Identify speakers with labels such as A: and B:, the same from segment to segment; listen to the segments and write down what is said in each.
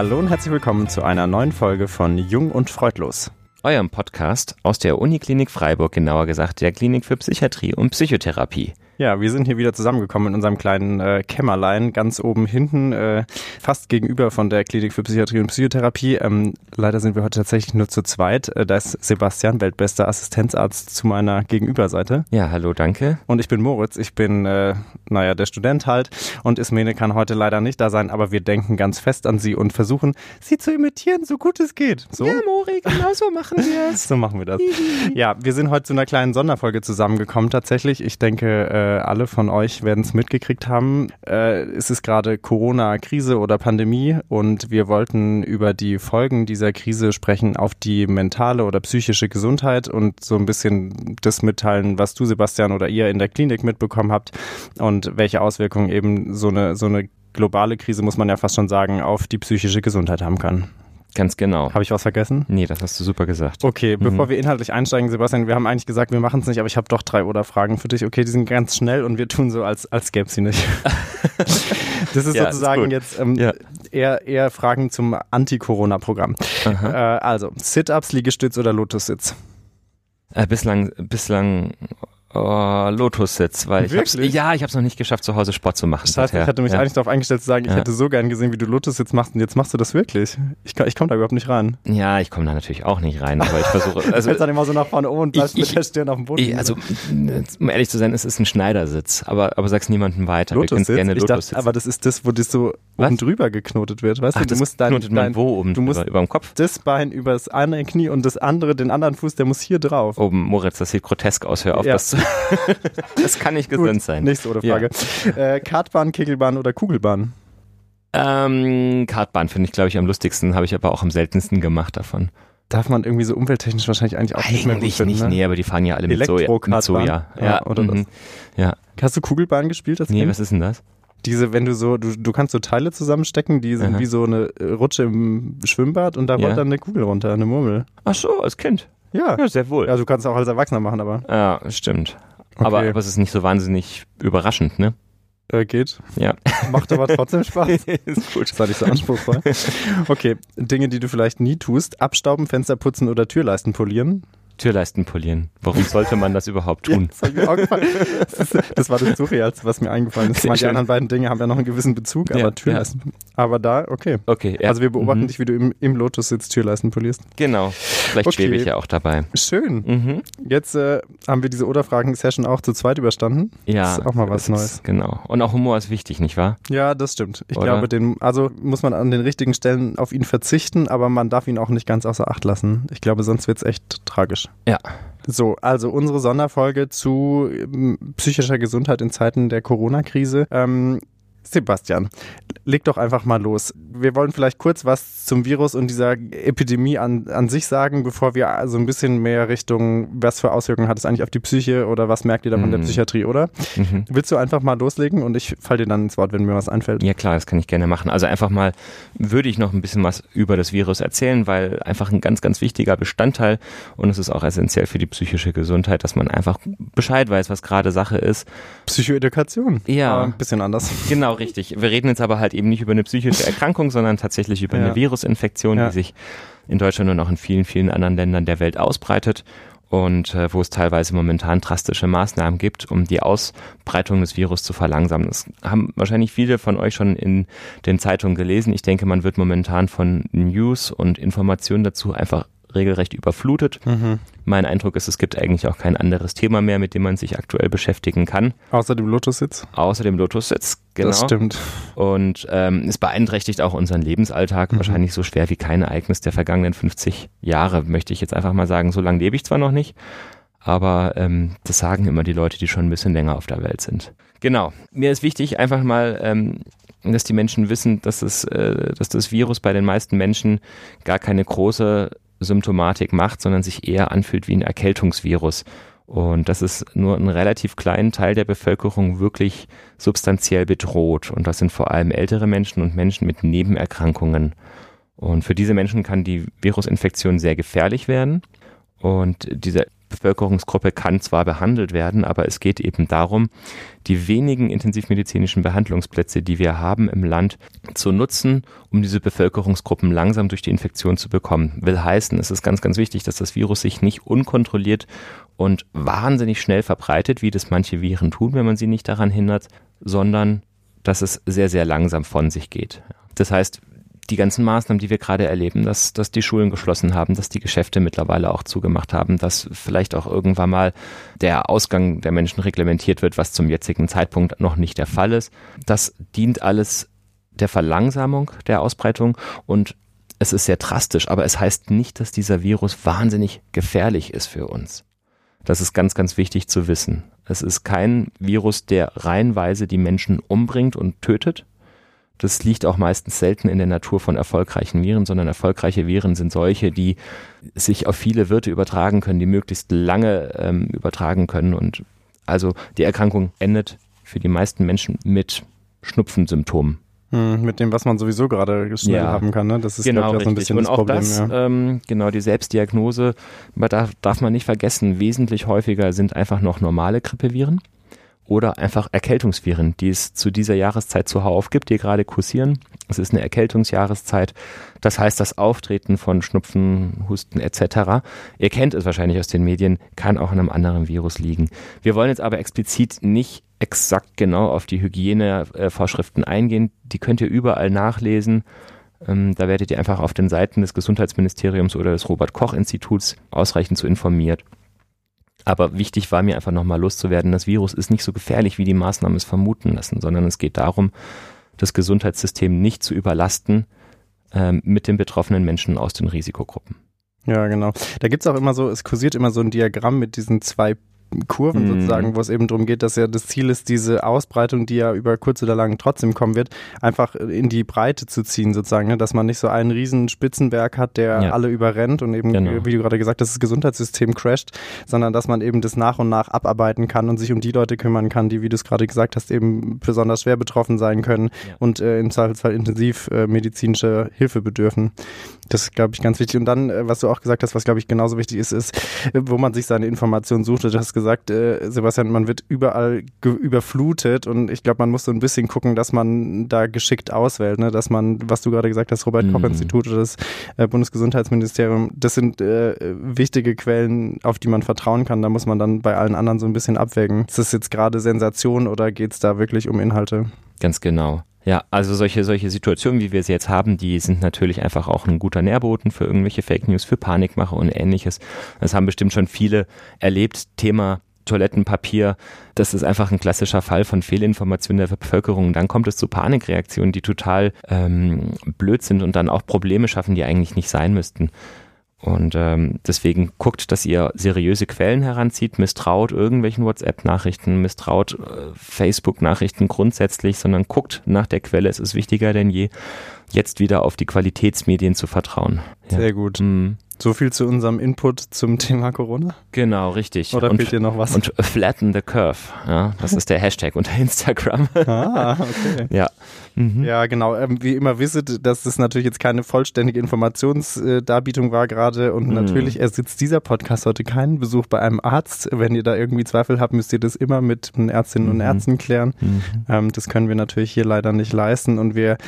A: Hallo und herzlich willkommen zu einer neuen Folge von Jung und Freudlos.
B: Eurem Podcast aus der Uniklinik Freiburg, genauer gesagt der Klinik für Psychiatrie und Psychotherapie.
A: Ja, wir sind hier wieder zusammengekommen in unserem kleinen äh, Kämmerlein, ganz oben hinten, äh, fast gegenüber von der Klinik für Psychiatrie und Psychotherapie. Ähm, leider sind wir heute tatsächlich nur zu zweit. Äh, da ist Sebastian, weltbester Assistenzarzt, zu meiner Gegenüberseite.
B: Ja, hallo, danke.
A: Und ich bin Moritz, ich bin, äh, naja, der Student halt. Und Ismene kann heute leider nicht da sein, aber wir denken ganz fest an sie und versuchen, sie zu imitieren, so gut es geht. So?
B: Ja, Mori, genau so machen wir es.
A: so machen wir das. ja, wir sind heute zu einer kleinen Sonderfolge zusammengekommen tatsächlich. Ich denke, äh, alle von euch werden es mitgekriegt haben. Äh, es ist gerade Corona-Krise oder Pandemie und wir wollten über die Folgen dieser Krise sprechen auf die mentale oder psychische Gesundheit und so ein bisschen das mitteilen, was du, Sebastian, oder ihr in der Klinik mitbekommen habt und welche Auswirkungen eben so eine, so eine globale Krise, muss man ja fast schon sagen, auf die psychische Gesundheit haben kann.
B: Ganz genau.
A: Habe ich was vergessen?
B: Nee, das hast du super gesagt.
A: Okay, bevor wir inhaltlich einsteigen, Sebastian, wir haben eigentlich gesagt, wir machen es nicht, aber ich habe doch drei oder Fragen für dich. Okay, die sind ganz schnell und wir tun so, als, als gäbe sie nicht. das ist
B: Ja,
A: sozusagen
B: ist
A: jetzt ähm,
B: Ja.
A: eher, eher Fragen zum Anti-Corona-Programm. Äh, also, Sit-Ups, Liegestütz oder Lotussitz?
B: Äh, bislang, bislang oh, Lotus-Sitz, weil ich hab's, ja, ich habe es noch nicht geschafft, zu Hause Sport zu machen.
A: Das heißt, ich hatte mich
B: ja.
A: eigentlich darauf eingestellt zu sagen, ich
B: Ja.
A: hätte so gern gesehen, wie du Lotussitz machst und jetzt machst du das wirklich. Ich, komm- ich komme da überhaupt nicht rein.
B: Ja, ich komme da natürlich auch nicht rein, aber ich versuche.
A: Also,
B: Also,
A: dann immer so nach vorne um und bleibst
B: Ich-
A: mit der Stirn auf dem Boden.
B: eh, also, um ehrlich zu sein, es ist ein Schneidersitz, aber, aber sag's niemandem weiter.
A: Lotussitz?
B: gerne
A: Ich
B: Lotus
A: dachte, aber das ist das, wo das so
B: Was?
A: oben drüber geknotet wird. Weißt
B: Ach,
A: du, du musst dein, dein,
B: wo oben
A: du musst
B: drüber, über dem Kopf?
A: das Bein über das eine Knie und das andere, den anderen Fuß, der muss hier drauf.
B: Oben, Moritz, das sieht grotesk aus, hör auf,
A: Ja.
B: das zu. Das kann nicht gesund
A: Gut,
B: sein.
A: Nächste oder
B: Ja.
A: Frage. Äh, Kartbahn, Kegelbahn oder Kugelbahn?
B: Ähm, Kartbahn finde ich, glaube ich, am lustigsten, habe ich aber auch am seltensten gemacht davon.
A: Darf man irgendwie so umwelttechnisch wahrscheinlich eigentlich auch nicht mehr gut
B: Eigentlich
A: finden,
B: nicht,
A: ne?
B: nee, aber die fahren ja alle mit Soja. Mit? Soja.
A: Ja,
B: Ja,
A: oder
B: mhm. ja.
A: Hast du Kugelbahn gespielt als
B: Nee,
A: Kind?
B: was ist denn das?
A: Diese, wenn du so, du, du kannst so Teile zusammenstecken, die sind
B: Aha.
A: wie so eine Rutsche im Schwimmbad und da rollt
B: Ja.
A: dann eine Kugel runter, eine Murmel.
B: Ach so, als Kind.
A: Ja.
B: Ja, sehr wohl.
A: Ja, du kannst es auch als Erwachsener machen, aber
B: Ja, stimmt. Aber,
A: Okay.
B: aber es ist nicht so wahnsinnig überraschend, ne?
A: äh, geht.
B: Ja.
A: Macht aber trotzdem Spaß.
B: ist gut.
A: Das war nicht so anspruchsvoll. Okay, Dinge, die du vielleicht nie tust. Abstauben, Fenster putzen oder Türleisten polieren.
B: Türleisten polieren. Warum sollte man das überhaupt tun?
A: das, auch gefallen. das, ist, das war das Surrealste, was mir eingefallen ist. Die anderen beiden Dinge haben ja noch einen gewissen Bezug, aber
B: Ja,
A: Türleisten. Aber da, okay.
B: Okay, ja.
A: Also wir beobachten
B: Mhm.
A: dich, wie du im, im Lotus sitzt, Türleisten polierst.
B: Genau. Vielleicht
A: Okay.
B: schwebe ich ja auch dabei.
A: Schön.
B: Mhm.
A: Jetzt äh, haben wir diese Oder-Fragen-Session auch zu zweit überstanden.
B: Ja.
A: Das ist auch mal was
B: das
A: Neues.
B: Genau. Und auch Humor ist wichtig, nicht wahr?
A: Ja, das stimmt. Ich
B: Oder?
A: glaube, den, also muss man an den richtigen Stellen auf ihn verzichten, aber man darf ihn auch nicht ganz außer Acht lassen. Ich glaube, sonst wird's echt tragisch.
B: Ja.
A: So, also unsere Sonderfolge zu ähm, psychischer Gesundheit in Zeiten der Corona-Krise. Ähm, Sebastian, leg doch einfach mal los. Wir wollen vielleicht kurz was zum Virus und dieser Epidemie an, an sich sagen, bevor wir so ein bisschen mehr Richtung, was für Auswirkungen hat es eigentlich auf die Psyche oder was merkt ihr da von der
B: Mhm.
A: Psychiatrie, oder?
B: Mhm.
A: Willst du einfach mal loslegen und ich fall dir dann ins Wort, wenn mir was einfällt?
B: Ja klar, das kann ich gerne machen. Also einfach mal würde ich noch ein bisschen was über das Virus erzählen, weil einfach ein ganz, ganz wichtiger Bestandteil und es ist auch essentiell für die psychische Gesundheit, dass man einfach Bescheid weiß, was gerade Sache ist.
A: Psychoedukation.
B: Ja.
A: Aber ein bisschen anders.
B: Genau, richtig. Wir reden jetzt aber halt eben nicht über eine psychische Erkrankung, sondern tatsächlich über
A: Ja.
B: eine Virusinfektion,
A: Ja.
B: die sich in Deutschland und auch in vielen, vielen anderen Ländern der Welt ausbreitet und äh, wo es teilweise momentan drastische Maßnahmen gibt, um die Ausbreitung des Virus zu verlangsamen. Das haben wahrscheinlich viele von euch schon in den Zeitungen gelesen. Ich denke, man wird momentan von News und Informationen dazu einfach regelrecht überflutet.
A: Mhm.
B: Mein Eindruck ist, es gibt eigentlich auch kein anderes Thema mehr, mit dem man sich aktuell beschäftigen kann,
A: Außer dem Lotus-Sitz.
B: außer dem Lotus-Sitz. Genau.
A: Das stimmt.
B: Und ähm, es beeinträchtigt auch unseren Lebensalltag
A: Mhm.
B: wahrscheinlich so schwer wie kein Ereignis der vergangenen 50 Jahre, möchte ich jetzt einfach mal sagen. So lange lebe ich zwar noch nicht, aber ähm, das sagen immer die Leute, die schon ein bisschen länger auf der Welt sind. Genau. Mir ist wichtig, einfach mal, ähm, dass die Menschen wissen, dass, es, äh, dass das Virus bei den meisten Menschen gar keine große Symptomatik macht, sondern sich eher anfühlt wie ein Erkältungsvirus. Und dass es nur einen relativ kleinen Teil der Bevölkerung wirklich substanziell bedroht. Und das sind vor allem ältere Menschen und Menschen mit Nebenerkrankungen. Und für diese Menschen kann die Virusinfektion sehr gefährlich werden. Und diese Bevölkerungsgruppe kann zwar behandelt werden, aber es geht eben darum, die wenigen intensivmedizinischen Behandlungsplätze, die wir haben im Land, zu nutzen, um diese Bevölkerungsgruppen langsam durch die Infektion zu bekommen. Will heißen, es ist ganz, ganz wichtig, dass das Virus sich nicht unkontrolliert und wahnsinnig schnell verbreitet, wie das manche Viren tun, wenn man sie nicht daran hindert, sondern dass es sehr, sehr langsam von sich geht. Das heißt, die ganzen Maßnahmen, die wir gerade erleben, dass, dass die Schulen geschlossen haben, dass die Geschäfte mittlerweile auch zugemacht haben, dass vielleicht auch irgendwann mal der Ausgang der Menschen reglementiert wird, was zum jetzigen Zeitpunkt noch nicht der Fall ist. Das dient alles der Verlangsamung der Ausbreitung und es ist sehr drastisch, aber es heißt nicht, dass dieser Virus wahnsinnig gefährlich ist für uns. Das ist ganz, ganz wichtig zu wissen. Es ist kein Virus, der reihenweise die Menschen umbringt und tötet, das liegt auch meistens selten in der Natur von erfolgreichen Viren, sondern erfolgreiche Viren sind solche, die sich auf viele Wirte übertragen können, die möglichst lange ähm, übertragen können. Und also die Erkrankung endet für die meisten Menschen mit Schnupfensymptomen.
A: Hm, mit dem, was man sowieso gerade schnell ja, haben kann. Ne?
B: Das ist genau, ich, so ein bisschen Und das Problem. Das, ja. ähm, genau, die Selbstdiagnose, darf, darf man nicht vergessen, wesentlich häufiger sind einfach noch normale Grippeviren oder einfach Erkältungsviren, die es zu dieser Jahreszeit zuhauf gibt, die gerade kursieren. Es ist eine Erkältungsjahreszeit. Das heißt, das Auftreten von Schnupfen, Husten etc., ihr kennt es wahrscheinlich aus den Medien, kann auch an einem anderen Virus liegen. Wir wollen jetzt aber explizit nicht exakt genau auf die Hygienevorschriften eingehen. Die könnt ihr überall nachlesen. Ähm, da werdet ihr einfach auf den Seiten des Gesundheitsministeriums oder des Robert Koch Instituts ausreichend zu informiert. Aber wichtig war mir einfach nochmal loszuwerden, das Virus ist nicht so gefährlich, wie die Maßnahmen es vermuten lassen, sondern es geht darum, das Gesundheitssystem nicht zu überlasten äh, mit den betroffenen Menschen aus den Risikogruppen.
A: Ja, genau. Da gibt es auch immer so, es kursiert immer so ein Diagramm mit diesen zwei Kurven mhm. sozusagen, wo es eben darum geht, dass ja das Ziel ist, diese Ausbreitung, die ja über kurz oder lang trotzdem kommen wird, einfach in die Breite zu ziehen sozusagen, ne? dass man nicht so einen riesen Spitzenberg hat, der ja. alle überrennt und eben, genau. wie du gerade gesagt hast, das Gesundheitssystem crasht, sondern dass man eben das nach und nach abarbeiten kann und sich um die Leute kümmern kann, die, wie du es gerade gesagt hast, eben besonders schwer betroffen sein können ja. und äh, im Zweifelsfall intensiv äh, medizinische Hilfe bedürfen. Das ist, glaube ich, ganz wichtig. Und dann, äh, was du auch gesagt hast, was, glaube ich, genauso wichtig ist, ist, äh, wo man sich seine Informationen sucht. Du hast gesagt, äh, Sebastian, man wird überall überflutet und ich glaube, man muss so ein bisschen gucken, dass man da geschickt auswählt, ne? dass man, was du gerade gesagt hast, Robert-Koch-Institut mhm. oder das äh, Bundesgesundheitsministerium, das sind äh, wichtige Quellen, auf die man vertrauen kann. Da muss man dann bei allen anderen so ein bisschen abwägen. Ist das jetzt gerade Sensation oder geht es da wirklich um Inhalte?
B: Ganz genau. Ja, also solche, solche Situationen, wie wir sie jetzt haben, die sind natürlich einfach auch ein guter Nährboten für irgendwelche Fake News, für Panikmache und ähnliches. Das haben bestimmt schon viele erlebt. Thema Toilettenpapier, das ist einfach ein klassischer Fall von Fehlinformation der Bevölkerung. Dann kommt es zu Panikreaktionen, die total ähm, blöd sind und dann auch Probleme schaffen, die eigentlich nicht sein müssten. Und ähm, deswegen guckt, dass ihr seriöse Quellen heranzieht, misstraut irgendwelchen WhatsApp-Nachrichten, misstraut äh, Facebook-Nachrichten grundsätzlich, sondern guckt nach der Quelle. Es ist wichtiger denn je, jetzt wieder auf die Qualitätsmedien zu vertrauen.
A: Ja. Sehr gut. Mhm. So viel zu unserem Input zum Thema Corona.
B: Genau, richtig.
A: Oder und, fehlt dir noch was?
B: Und flatten the curve. Ja, das ist der Hashtag unter Instagram.
A: Ah, okay.
B: Ja.
A: Mhm. Ja, genau. Ähm, wie immer wisset, dass das natürlich jetzt keine vollständige Informationsdarbietung war gerade und mhm. natürlich ersetzt dieser Podcast heute keinen Besuch bei einem Arzt. Wenn ihr da irgendwie Zweifel habt, müsst ihr das immer mit Ärztinnen mhm. und Ärzten klären. Mhm. Ähm, das können wir natürlich hier leider nicht leisten und wir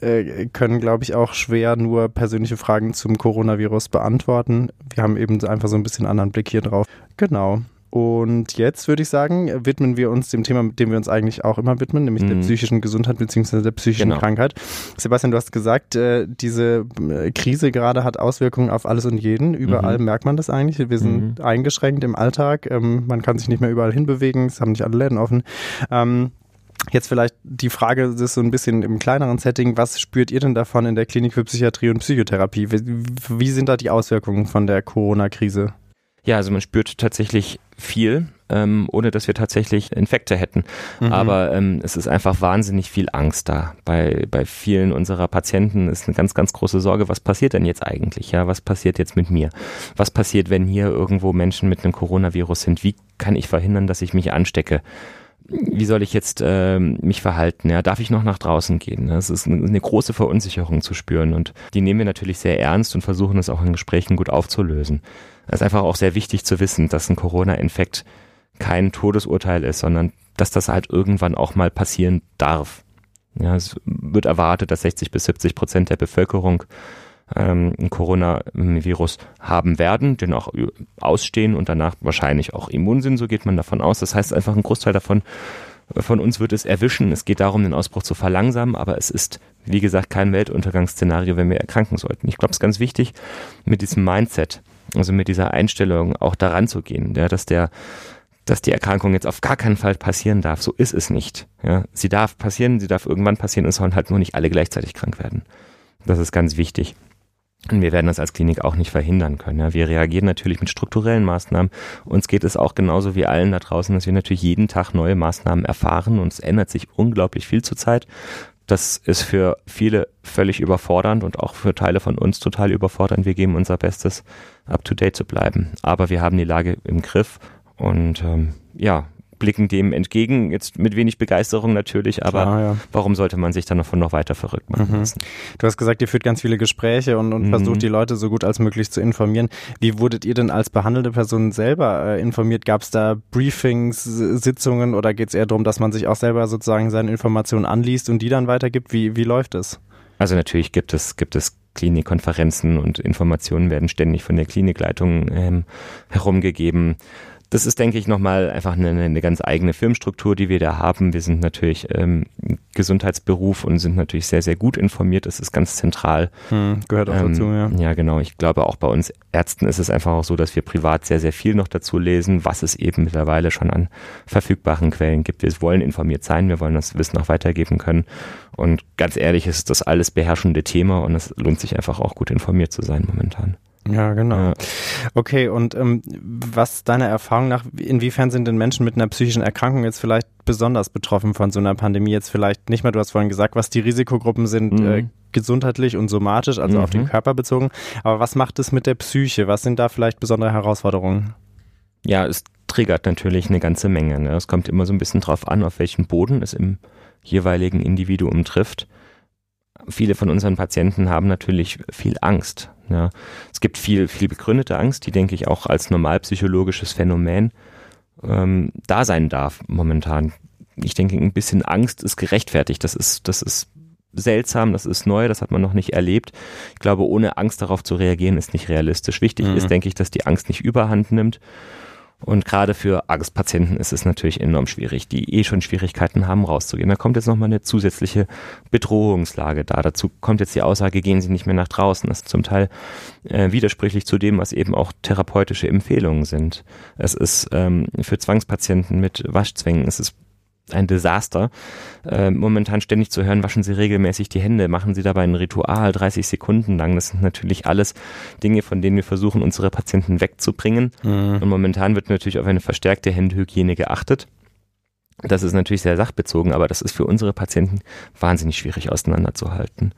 A: äh, können, glaube ich, auch schwer nur persönliche Fragen zum Coronavirus beantworten. Wir haben eben einfach so ein bisschen anderen Blick hier drauf. Genau. Und jetzt würde ich sagen, widmen wir uns dem Thema, dem wir uns eigentlich auch immer widmen, nämlich mhm. der psychischen Gesundheit bzw. der psychischen genau. Krankheit. Sebastian, du hast gesagt, äh, diese äh, Krise gerade hat Auswirkungen auf alles und jeden. Überall mhm. merkt man das eigentlich. Wir sind mhm. eingeschränkt im Alltag. Ähm, man kann sich nicht mehr überall hinbewegen. Es haben nicht alle Läden offen. Ähm, Jetzt vielleicht die Frage, das ist so ein bisschen im kleineren Setting, was spürt ihr denn davon in der Klinik für Psychiatrie und Psychotherapie? Wie, wie sind da die Auswirkungen von der Corona-Krise?
B: Ja, also man spürt tatsächlich viel, ähm, ohne dass wir tatsächlich Infekte hätten. Mhm. Aber ähm, es ist einfach wahnsinnig viel Angst da. Bei, bei vielen unserer Patienten ist eine ganz, ganz große Sorge, was passiert denn jetzt eigentlich? Ja, was passiert jetzt mit mir? Was passiert, wenn hier irgendwo Menschen mit einem Coronavirus sind? Wie kann ich verhindern, dass ich mich anstecke? wie soll ich jetzt äh, mich verhalten? Ja, darf ich noch nach draußen gehen? Das ist eine, eine große Verunsicherung zu spüren und die nehmen wir natürlich sehr ernst und versuchen es auch in Gesprächen gut aufzulösen. Es ist einfach auch sehr wichtig zu wissen, dass ein Corona-Infekt kein Todesurteil ist, sondern dass das halt irgendwann auch mal passieren darf. Ja, es wird erwartet, dass 60 bis 70 Prozent der Bevölkerung ähm, ein Coronavirus haben werden, den auch ausstehen und danach wahrscheinlich auch immun sind, so geht man davon aus. Das heißt einfach, ein Großteil davon von uns wird es erwischen. Es geht darum, den Ausbruch zu verlangsamen, aber es ist, wie gesagt, kein Weltuntergangsszenario, wenn wir erkranken sollten. Ich glaube, es ist ganz wichtig, mit diesem Mindset, also mit dieser Einstellung auch daran zu gehen, ja, dass der dass die Erkrankung jetzt auf gar keinen Fall passieren darf. So ist es nicht. Ja, sie darf passieren, sie darf irgendwann passieren, es sollen halt nur nicht alle gleichzeitig krank werden. Das ist ganz wichtig. Und wir werden das als Klinik auch nicht verhindern können. Ja. Wir reagieren natürlich mit strukturellen Maßnahmen. Uns geht es auch genauso wie allen da draußen, dass wir natürlich jeden Tag neue Maßnahmen erfahren und es ändert sich unglaublich viel zurzeit. Das ist für viele völlig überfordernd und auch für Teile von uns total überfordernd. Wir geben unser Bestes, up to date zu bleiben. Aber wir haben die Lage im Griff und ähm, ja, blicken dem entgegen. Jetzt mit wenig Begeisterung natürlich, aber Klar, ja. warum sollte man sich dann davon noch weiter verrückt machen mhm.
A: Du hast gesagt, ihr führt ganz viele Gespräche und, und mhm. versucht die Leute so gut als möglich zu informieren. Wie wurdet ihr denn als behandelte Person selber äh, informiert? Gab es da Briefings, Sitzungen oder geht es eher darum, dass man sich auch selber sozusagen seine Informationen anliest und die dann weitergibt? Wie, wie läuft es?
B: Also natürlich gibt es, gibt es Klinikkonferenzen und Informationen werden ständig von der Klinikleitung ähm, herumgegeben. Das ist, denke ich, nochmal einfach eine, eine ganz eigene Firmenstruktur, die wir da haben. Wir sind natürlich ähm, Gesundheitsberuf und sind natürlich sehr, sehr gut informiert. Das ist ganz zentral.
A: Hm, gehört auch ähm, dazu, ja.
B: Ja, genau. Ich glaube, auch bei uns Ärzten ist es einfach auch so, dass wir privat sehr, sehr viel noch dazu lesen, was es eben mittlerweile schon an verfügbaren Quellen gibt. Wir wollen informiert sein, wir wollen das Wissen auch weitergeben können. Und ganz ehrlich, ist das alles beherrschende Thema und es lohnt sich einfach auch gut informiert zu sein momentan.
A: Ja, genau. Ja. Okay, und ähm, was deiner Erfahrung nach, inwiefern sind denn Menschen mit einer psychischen Erkrankung jetzt vielleicht besonders betroffen von so einer Pandemie? Jetzt vielleicht nicht mehr, du hast vorhin gesagt, was die Risikogruppen sind, mhm. äh, gesundheitlich und somatisch, also mhm. auf den mhm. Körper bezogen. Aber was macht es mit der Psyche? Was sind da vielleicht besondere Herausforderungen?
B: Ja, es triggert natürlich eine ganze Menge. Ne? Es kommt immer so ein bisschen drauf an, auf welchen Boden es im jeweiligen Individuum trifft. Viele von unseren Patienten haben natürlich viel Angst ja. Es gibt viel, viel begründete Angst, die, denke ich, auch als normalpsychologisches Phänomen ähm, da sein darf momentan. Ich denke, ein bisschen Angst ist gerechtfertigt. Das ist, das ist seltsam, das ist neu, das hat man noch nicht erlebt. Ich glaube, ohne Angst darauf zu reagieren, ist nicht realistisch. Wichtig mhm. ist, denke ich, dass die Angst nicht überhand nimmt und gerade für Angstpatienten ist es natürlich enorm schwierig, die eh schon Schwierigkeiten haben, rauszugehen. Da kommt jetzt nochmal eine zusätzliche Bedrohungslage da. Dazu kommt jetzt die Aussage, gehen Sie nicht mehr nach draußen. Das ist zum Teil äh, widersprüchlich zu dem, was eben auch therapeutische Empfehlungen sind. Es ist ähm, für Zwangspatienten mit Waschzwängen, es ist ein Desaster. Äh, momentan ständig zu hören, waschen Sie regelmäßig die Hände, machen Sie dabei ein Ritual 30 Sekunden lang. Das sind natürlich alles Dinge, von denen wir versuchen, unsere Patienten wegzubringen. Mhm. Und momentan wird natürlich auf eine verstärkte Händehygiene geachtet. Das ist natürlich sehr sachbezogen, aber das ist für unsere Patienten wahnsinnig schwierig auseinanderzuhalten.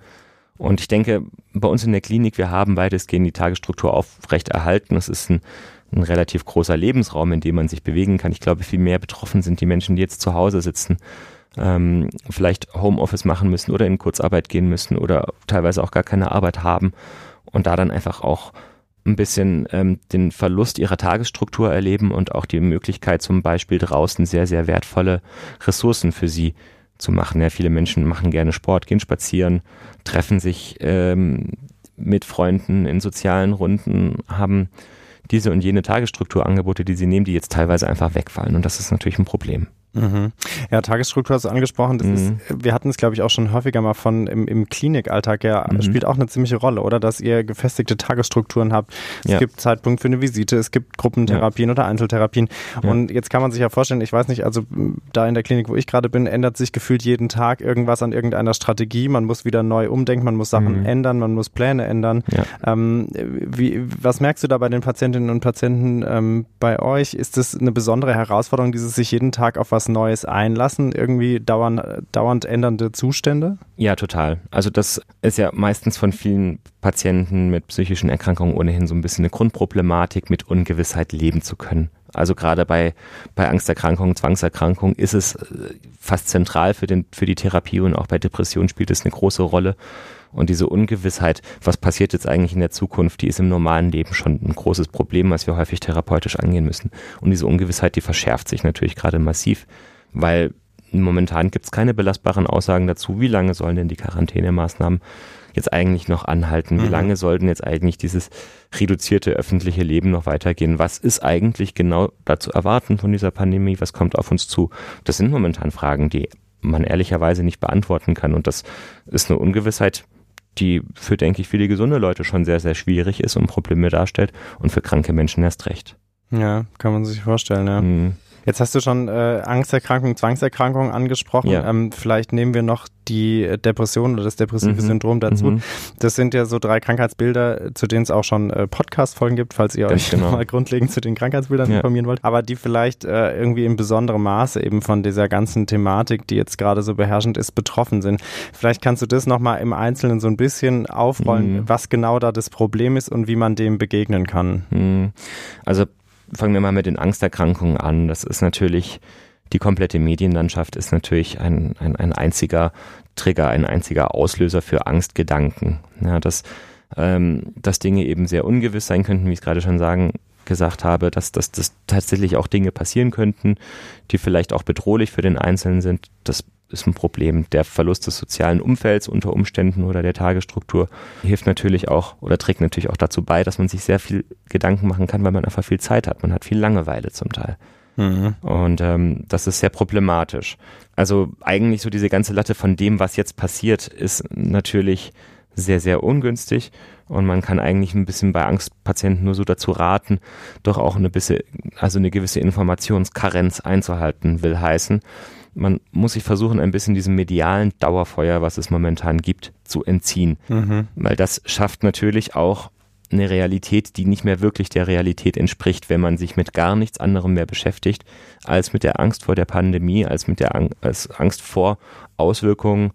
B: Und ich denke, bei uns in der Klinik, wir haben weitestgehend die Tagesstruktur aufrecht erhalten. Es ist ein ein relativ großer Lebensraum, in dem man sich bewegen kann. Ich glaube, viel mehr betroffen sind die Menschen, die jetzt zu Hause sitzen, ähm, vielleicht Homeoffice machen müssen oder in Kurzarbeit gehen müssen oder teilweise auch gar keine Arbeit haben und da dann einfach auch ein bisschen ähm, den Verlust ihrer Tagesstruktur erleben und auch die Möglichkeit zum Beispiel draußen sehr, sehr wertvolle Ressourcen für sie zu machen. Ja, viele Menschen machen gerne Sport, gehen spazieren, treffen sich ähm, mit Freunden in sozialen Runden, haben diese und jene Tagesstrukturangebote, die sie nehmen, die jetzt teilweise einfach wegfallen. Und das ist natürlich ein Problem.
A: Mhm. Ja, Tagesstruktur hast du angesprochen. Das mhm. ist, wir hatten es, glaube ich, auch schon häufiger mal von im, im Klinikalltag. Ja, mhm. spielt auch eine ziemliche Rolle, oder? Dass ihr gefestigte Tagesstrukturen habt. Es ja. gibt Zeitpunkt für eine Visite, es gibt Gruppentherapien ja. oder Einzeltherapien. Ja. Und jetzt kann man sich ja vorstellen, ich weiß nicht, also da in der Klinik, wo ich gerade bin, ändert sich gefühlt jeden Tag irgendwas an irgendeiner Strategie. Man muss wieder neu umdenken, man muss Sachen mhm. ändern, man muss Pläne ändern. Ähm, wie, was merkst du da bei den Patientinnen und Patienten ähm, bei euch? Ist das eine besondere Herausforderung, dieses sich jeden Tag auf was was Neues einlassen, irgendwie dauernd, dauernd ändernde Zustände?
B: Ja, total. Also das ist ja meistens von vielen Patienten mit psychischen Erkrankungen ohnehin so ein bisschen eine Grundproblematik, mit Ungewissheit leben zu können. Also gerade bei, bei Angsterkrankungen, Zwangserkrankungen ist es äh, fast zentral für, den, für die Therapie und auch bei Depressionen spielt es eine große Rolle. Und diese Ungewissheit, was passiert jetzt eigentlich in der Zukunft, die ist im normalen Leben schon ein großes Problem, was wir häufig therapeutisch angehen müssen. Und diese Ungewissheit, die verschärft sich natürlich gerade massiv, weil momentan gibt es keine belastbaren Aussagen dazu, wie lange sollen denn die Quarantänemaßnahmen jetzt eigentlich noch anhalten? Wie mhm. lange sollten jetzt eigentlich dieses reduzierte öffentliche Leben noch weitergehen? Was ist eigentlich genau dazu erwarten von dieser Pandemie? Was kommt auf uns zu? Das sind momentan Fragen, die man ehrlicherweise nicht beantworten kann. Und das ist eine Ungewissheit, die für, denke ich, viele gesunde Leute schon sehr, sehr schwierig ist und Probleme darstellt und für kranke Menschen erst recht.
A: Ja, kann man sich vorstellen, ja. Mhm. Jetzt hast du schon äh, Angsterkrankung, Zwangserkrankung angesprochen. Ja. Ähm, vielleicht nehmen wir noch die Depression oder das depressive mhm. Syndrom dazu. Mhm. Das sind ja so drei Krankheitsbilder, zu denen es auch schon äh, Podcast-Folgen gibt, falls ihr Ganz euch genau. mal grundlegend zu den Krankheitsbildern ja. informieren wollt. Aber die vielleicht äh, irgendwie in besonderem Maße eben von dieser ganzen Thematik, die jetzt gerade so beherrschend ist, betroffen sind. Vielleicht kannst du das nochmal im Einzelnen so ein bisschen aufrollen, mhm. was genau da das Problem ist und wie man dem begegnen kann.
B: Mhm. Also fangen wir mal mit den Angsterkrankungen an. Das ist natürlich, die komplette Medienlandschaft ist natürlich ein, ein, ein einziger Trigger, ein einziger Auslöser für Angstgedanken. Ja, dass, ähm, dass Dinge eben sehr ungewiss sein könnten, wie ich es gerade schon sagen, gesagt habe, dass, dass, dass tatsächlich auch Dinge passieren könnten, die vielleicht auch bedrohlich für den Einzelnen sind. Das ist ein Problem. Der Verlust des sozialen Umfelds unter Umständen oder der Tagesstruktur hilft natürlich auch oder trägt natürlich auch dazu bei, dass man sich sehr viel Gedanken machen kann, weil man einfach viel Zeit hat. Man hat viel Langeweile zum Teil. Mhm. Und ähm, das ist sehr problematisch. Also eigentlich so diese ganze Latte von dem, was jetzt passiert, ist natürlich sehr, sehr ungünstig. Und man kann eigentlich ein bisschen bei Angstpatienten nur so dazu raten, doch auch eine bisschen, also eine gewisse Informationskarenz einzuhalten, will heißen, man muss sich versuchen, ein bisschen diesem medialen Dauerfeuer, was es momentan gibt, zu entziehen. Mhm. Weil das schafft natürlich auch eine Realität, die nicht mehr wirklich der Realität entspricht, wenn man sich mit gar nichts anderem mehr beschäftigt, als mit der Angst vor der Pandemie, als mit der Ang als Angst vor Auswirkungen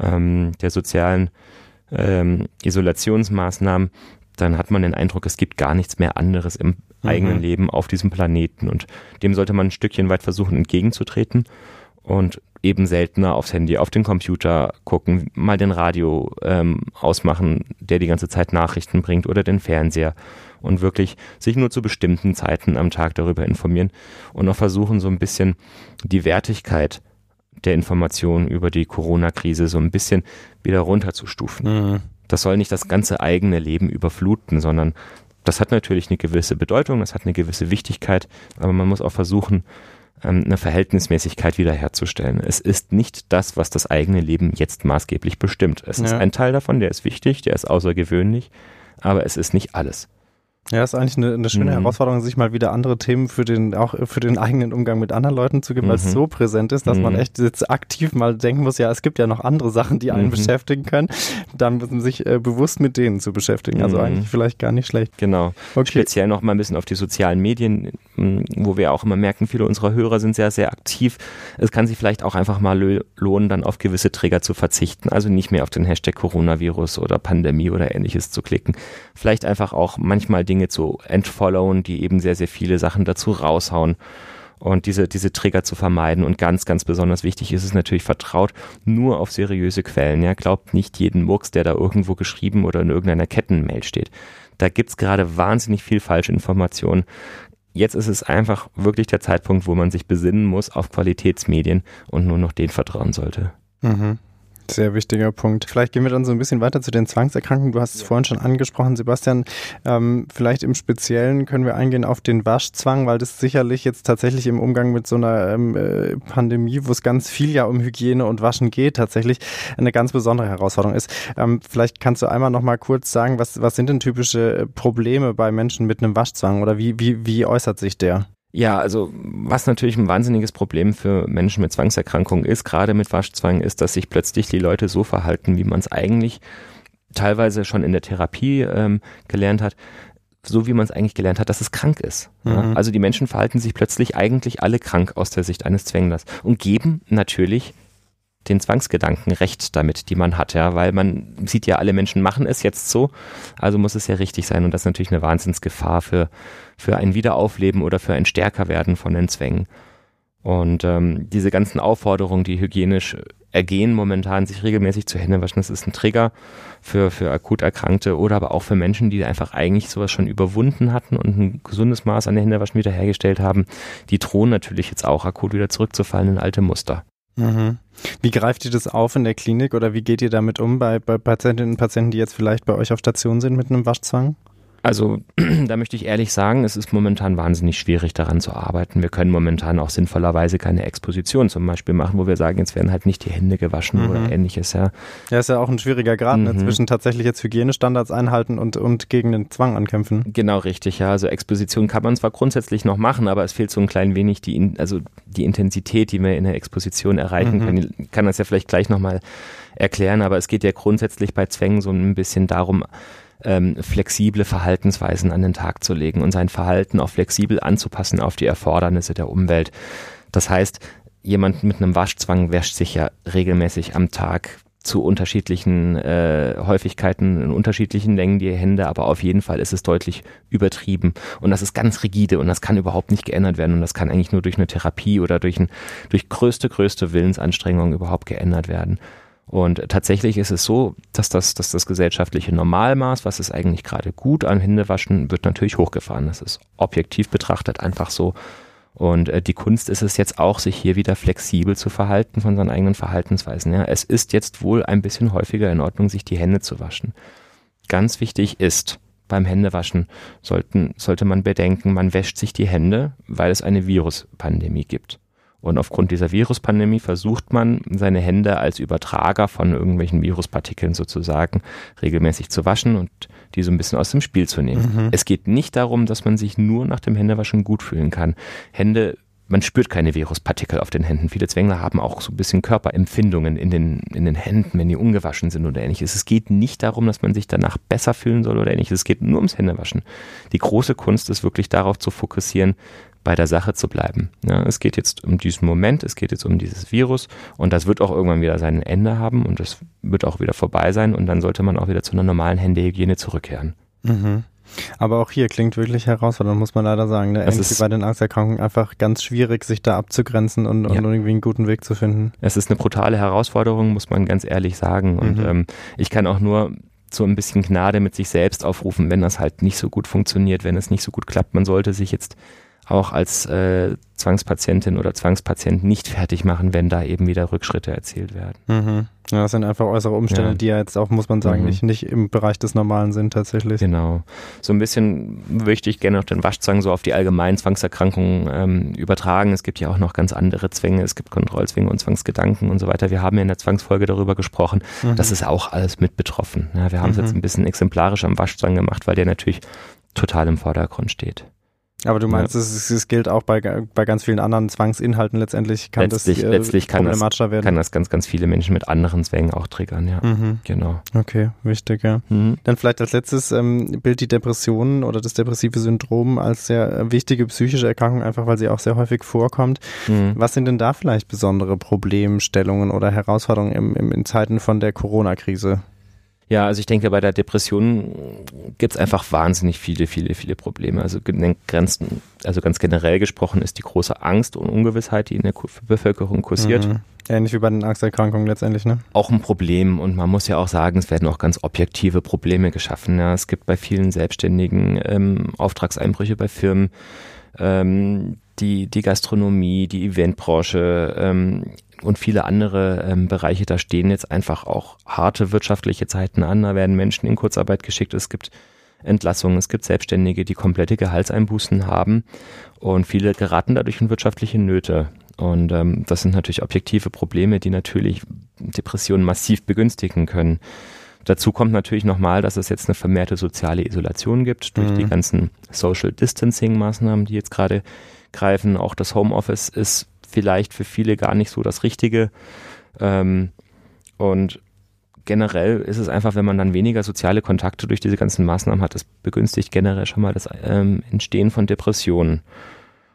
B: ähm, der sozialen ähm, Isolationsmaßnahmen, dann hat man den Eindruck, es gibt gar nichts mehr anderes im mhm. eigenen Leben auf diesem Planeten und dem sollte man ein Stückchen weit versuchen entgegenzutreten und eben seltener aufs Handy, auf den Computer gucken, mal den Radio ähm, ausmachen, der die ganze Zeit Nachrichten bringt oder den Fernseher und wirklich sich nur zu bestimmten Zeiten am Tag darüber informieren und auch versuchen, so ein bisschen die Wertigkeit der Informationen über die Corona-Krise so ein bisschen wieder runterzustufen. Mhm. Das soll nicht das ganze eigene Leben überfluten, sondern das hat natürlich eine gewisse Bedeutung, das hat eine gewisse Wichtigkeit, aber man muss auch versuchen, eine Verhältnismäßigkeit wiederherzustellen. Es ist nicht das, was das eigene Leben jetzt maßgeblich bestimmt. Es ja. ist ein Teil davon, der ist wichtig, der ist außergewöhnlich, aber es ist nicht alles.
A: Ja, ist eigentlich eine, eine schöne mhm. Herausforderung, sich mal wieder andere Themen für den, auch für den eigenen Umgang mit anderen Leuten zu geben, mhm. weil es so präsent ist, dass mhm. man echt jetzt aktiv mal denken muss, ja, es gibt ja noch andere Sachen, die einen mhm. beschäftigen können. Dann müssen sich äh, bewusst mit denen zu beschäftigen. Also mhm. eigentlich vielleicht gar nicht schlecht.
B: Genau. Okay. Speziell noch mal ein bisschen auf die sozialen Medien, wo wir auch immer merken, viele unserer Hörer sind sehr, sehr aktiv. Es kann sich vielleicht auch einfach mal lohnen, dann auf gewisse Trigger zu verzichten. Also nicht mehr auf den Hashtag Coronavirus oder Pandemie oder ähnliches zu klicken. Vielleicht einfach auch manchmal Dinge Dinge zu entfollowen, die eben sehr, sehr viele Sachen dazu raushauen und diese, diese Trigger zu vermeiden. Und ganz, ganz besonders wichtig ist es natürlich, vertraut nur auf seriöse Quellen. Ja, glaubt nicht jeden Murks, der da irgendwo geschrieben oder in irgendeiner Kettenmail steht. Da gibt's gerade wahnsinnig viel falsche Informationen. Jetzt ist es einfach wirklich der Zeitpunkt, wo man sich besinnen muss auf Qualitätsmedien und nur noch den vertrauen sollte.
A: Mhm. Sehr wichtiger Punkt. Vielleicht gehen wir dann so ein bisschen weiter zu den Zwangserkrankungen. Du hast es ja. vorhin schon angesprochen, Sebastian. Ähm, vielleicht im Speziellen können wir eingehen auf den Waschzwang, weil das sicherlich jetzt tatsächlich im Umgang mit so einer ähm, äh, Pandemie, wo es ganz viel ja um Hygiene und Waschen geht, tatsächlich eine ganz besondere Herausforderung ist. Ähm, vielleicht kannst du einmal noch mal kurz sagen, was, was sind denn typische äh, Probleme bei Menschen mit einem Waschzwang oder wie, wie, wie äußert sich der?
B: Ja, also was natürlich ein wahnsinniges Problem für Menschen mit Zwangserkrankungen ist, gerade mit Waschzwang, ist, dass sich plötzlich die Leute so verhalten, wie man es eigentlich teilweise schon in der Therapie ähm, gelernt hat. so wie man es eigentlich gelernt hat, dass es krank ist. Mhm. Ja? Also die Menschen verhalten sich plötzlich eigentlich alle krank aus der Sicht eines Zwänglers und geben natürlich den Zwangsgedanken recht damit, die man hat, ja, weil man sieht ja, alle Menschen machen es jetzt so, also muss es ja richtig sein und das ist natürlich eine Wahnsinnsgefahr für, für ein Wiederaufleben oder für ein Stärkerwerden von den Zwängen. Und ähm, diese ganzen Aufforderungen, die hygienisch ergehen momentan, sich regelmäßig zu Hände waschen, das ist ein Trigger für, für akut Erkrankte oder aber auch für Menschen, die einfach eigentlich sowas schon überwunden hatten und ein gesundes Maß an der Händewaschen wiederhergestellt haben. Die drohen natürlich jetzt auch akut wieder zurückzufallen in alte Muster.
A: Mhm. Wie greift ihr das auf in der Klinik oder wie geht ihr damit um bei, bei Patientinnen und Patienten, die jetzt vielleicht bei euch auf Station sind mit einem Waschzwang?
B: Also da möchte ich ehrlich sagen, es ist momentan wahnsinnig schwierig daran zu arbeiten. Wir können momentan auch sinnvollerweise keine Exposition zum Beispiel machen, wo wir sagen, jetzt werden halt nicht die Hände gewaschen mhm. oder ähnliches. Ja.
A: ja, ist ja auch ein schwieriger Grad ne, mhm. ne, zwischen tatsächlich jetzt Hygienestandards einhalten und, und gegen den Zwang ankämpfen.
B: Genau, richtig. Ja, also Exposition kann man zwar grundsätzlich noch machen, aber es fehlt so ein klein wenig die, also die Intensität, die wir in der Exposition erreichen mhm. können. Ich kann das ja vielleicht gleich nochmal erklären, aber es geht ja grundsätzlich bei Zwängen so ein bisschen darum, ähm, flexible Verhaltensweisen an den Tag zu legen und sein Verhalten auch flexibel anzupassen auf die Erfordernisse der Umwelt. Das heißt, jemand mit einem Waschzwang wäscht sich ja regelmäßig am Tag zu unterschiedlichen äh, Häufigkeiten in unterschiedlichen Längen die Hände, aber auf jeden Fall ist es deutlich übertrieben und das ist ganz rigide und das kann überhaupt nicht geändert werden und das kann eigentlich nur durch eine Therapie oder durch, ein, durch größte, größte Willensanstrengung überhaupt geändert werden. Und tatsächlich ist es so, dass das, dass das gesellschaftliche Normalmaß, was ist eigentlich gerade gut an Händewaschen, wird natürlich hochgefahren. Das ist objektiv betrachtet einfach so. Und äh, die Kunst ist es jetzt auch, sich hier wieder flexibel zu verhalten von seinen eigenen Verhaltensweisen. Ja, es ist jetzt wohl ein bisschen häufiger in Ordnung, sich die Hände zu waschen. Ganz wichtig ist, beim Händewaschen sollten, sollte man bedenken, man wäscht sich die Hände, weil es eine Viruspandemie gibt. Und aufgrund dieser Viruspandemie versucht man, seine Hände als Übertrager von irgendwelchen Viruspartikeln sozusagen regelmäßig zu waschen und die so ein bisschen aus dem Spiel zu nehmen. Mhm. Es geht nicht darum, dass man sich nur nach dem Händewaschen gut fühlen kann. Hände man spürt keine Viruspartikel auf den Händen. Viele Zwängler haben auch so ein bisschen Körperempfindungen in den, in den Händen, wenn die ungewaschen sind oder ähnliches. Es geht nicht darum, dass man sich danach besser fühlen soll oder ähnliches. Es geht nur ums Händewaschen. Die große Kunst ist wirklich darauf zu fokussieren, bei der Sache zu bleiben. Ja, es geht jetzt um diesen Moment, es geht jetzt um dieses Virus und das wird auch irgendwann wieder sein Ende haben und das wird auch wieder vorbei sein und dann sollte man auch wieder zu einer normalen Händehygiene zurückkehren.
A: Mhm. Aber auch hier klingt wirklich herausfordernd, muss man leider sagen. Ne? Irgendwie bei den Angsterkrankungen einfach ganz schwierig, sich da abzugrenzen und, ja. und, irgendwie einen guten Weg zu finden.
B: Es ist eine brutale Herausforderung, muss man ganz ehrlich sagen. Und mhm. ähm, ich kann auch nur so ein bisschen Gnade mit sich selbst aufrufen, wenn das halt nicht so gut funktioniert, wenn es nicht so gut klappt. Man sollte sich jetzt auch als äh, Zwangspatientin oder Zwangspatient nicht fertig machen, wenn da eben wieder Rückschritte erzielt werden.
A: Mhm. Ja, das sind einfach äußere Umstände, ja. die ja jetzt auch, muss man sagen, mhm. nicht, nicht im Bereich des Normalen sind tatsächlich.
B: Genau. So ein bisschen möchte ich gerne noch den Waschzwang so auf die allgemeinen Zwangserkrankungen ähm, übertragen. Es gibt ja auch noch ganz andere Zwänge. Es gibt Kontrollzwänge und Zwangsgedanken und so weiter. Wir haben ja in der Zwangsfolge darüber gesprochen. Mhm. Das ist auch alles mit betroffen. Ja, wir haben es mhm. jetzt ein bisschen exemplarisch am Waschzwang gemacht, weil der natürlich total im Vordergrund steht.
A: Aber du meinst, ja. es, es, gilt auch bei, bei ganz vielen anderen Zwangsinhalten letztendlich kann
B: letztlich,
A: das
B: äh, letztlich kann problematischer das, werden. Kann das ganz, ganz viele Menschen mit anderen Zwängen auch triggern, ja. Mhm. Genau.
A: Okay, wichtig, ja. Mhm. Dann vielleicht als letztes ähm, Bild die Depression oder das depressive Syndrom als sehr wichtige psychische Erkrankung, einfach weil sie auch sehr häufig vorkommt. Mhm. Was sind denn da vielleicht besondere Problemstellungen oder Herausforderungen im, im, in Zeiten von der Corona-Krise?
B: Ja, also ich denke, bei der Depression gibt es einfach wahnsinnig viele, viele, viele Probleme. Also Grenzen, also ganz generell gesprochen ist die große Angst und Ungewissheit, die in der Bevölkerung kursiert. Mhm.
A: Ähnlich wie bei den Angsterkrankungen letztendlich, ne?
B: Auch ein Problem und man muss ja auch sagen, es werden auch ganz objektive Probleme geschaffen. Ja. Es gibt bei vielen Selbstständigen ähm, Auftragseinbrüche bei Firmen, ähm, die, die Gastronomie, die Eventbranche, ähm, und viele andere ähm, Bereiche, da stehen jetzt einfach auch harte wirtschaftliche Zeiten an. Da werden Menschen in Kurzarbeit geschickt. Es gibt Entlassungen, es gibt Selbstständige, die komplette Gehaltseinbußen haben und viele geraten dadurch in wirtschaftliche Nöte. Und ähm, das sind natürlich objektive Probleme, die natürlich Depressionen massiv begünstigen können. Dazu kommt natürlich nochmal, dass es jetzt eine vermehrte soziale Isolation gibt durch mhm. die ganzen Social Distancing Maßnahmen, die jetzt gerade greifen. Auch das Homeoffice ist vielleicht für viele gar nicht so das Richtige. Ähm, und generell ist es einfach, wenn man dann weniger soziale Kontakte durch diese ganzen Maßnahmen hat, das begünstigt generell schon mal das ähm, Entstehen von Depressionen.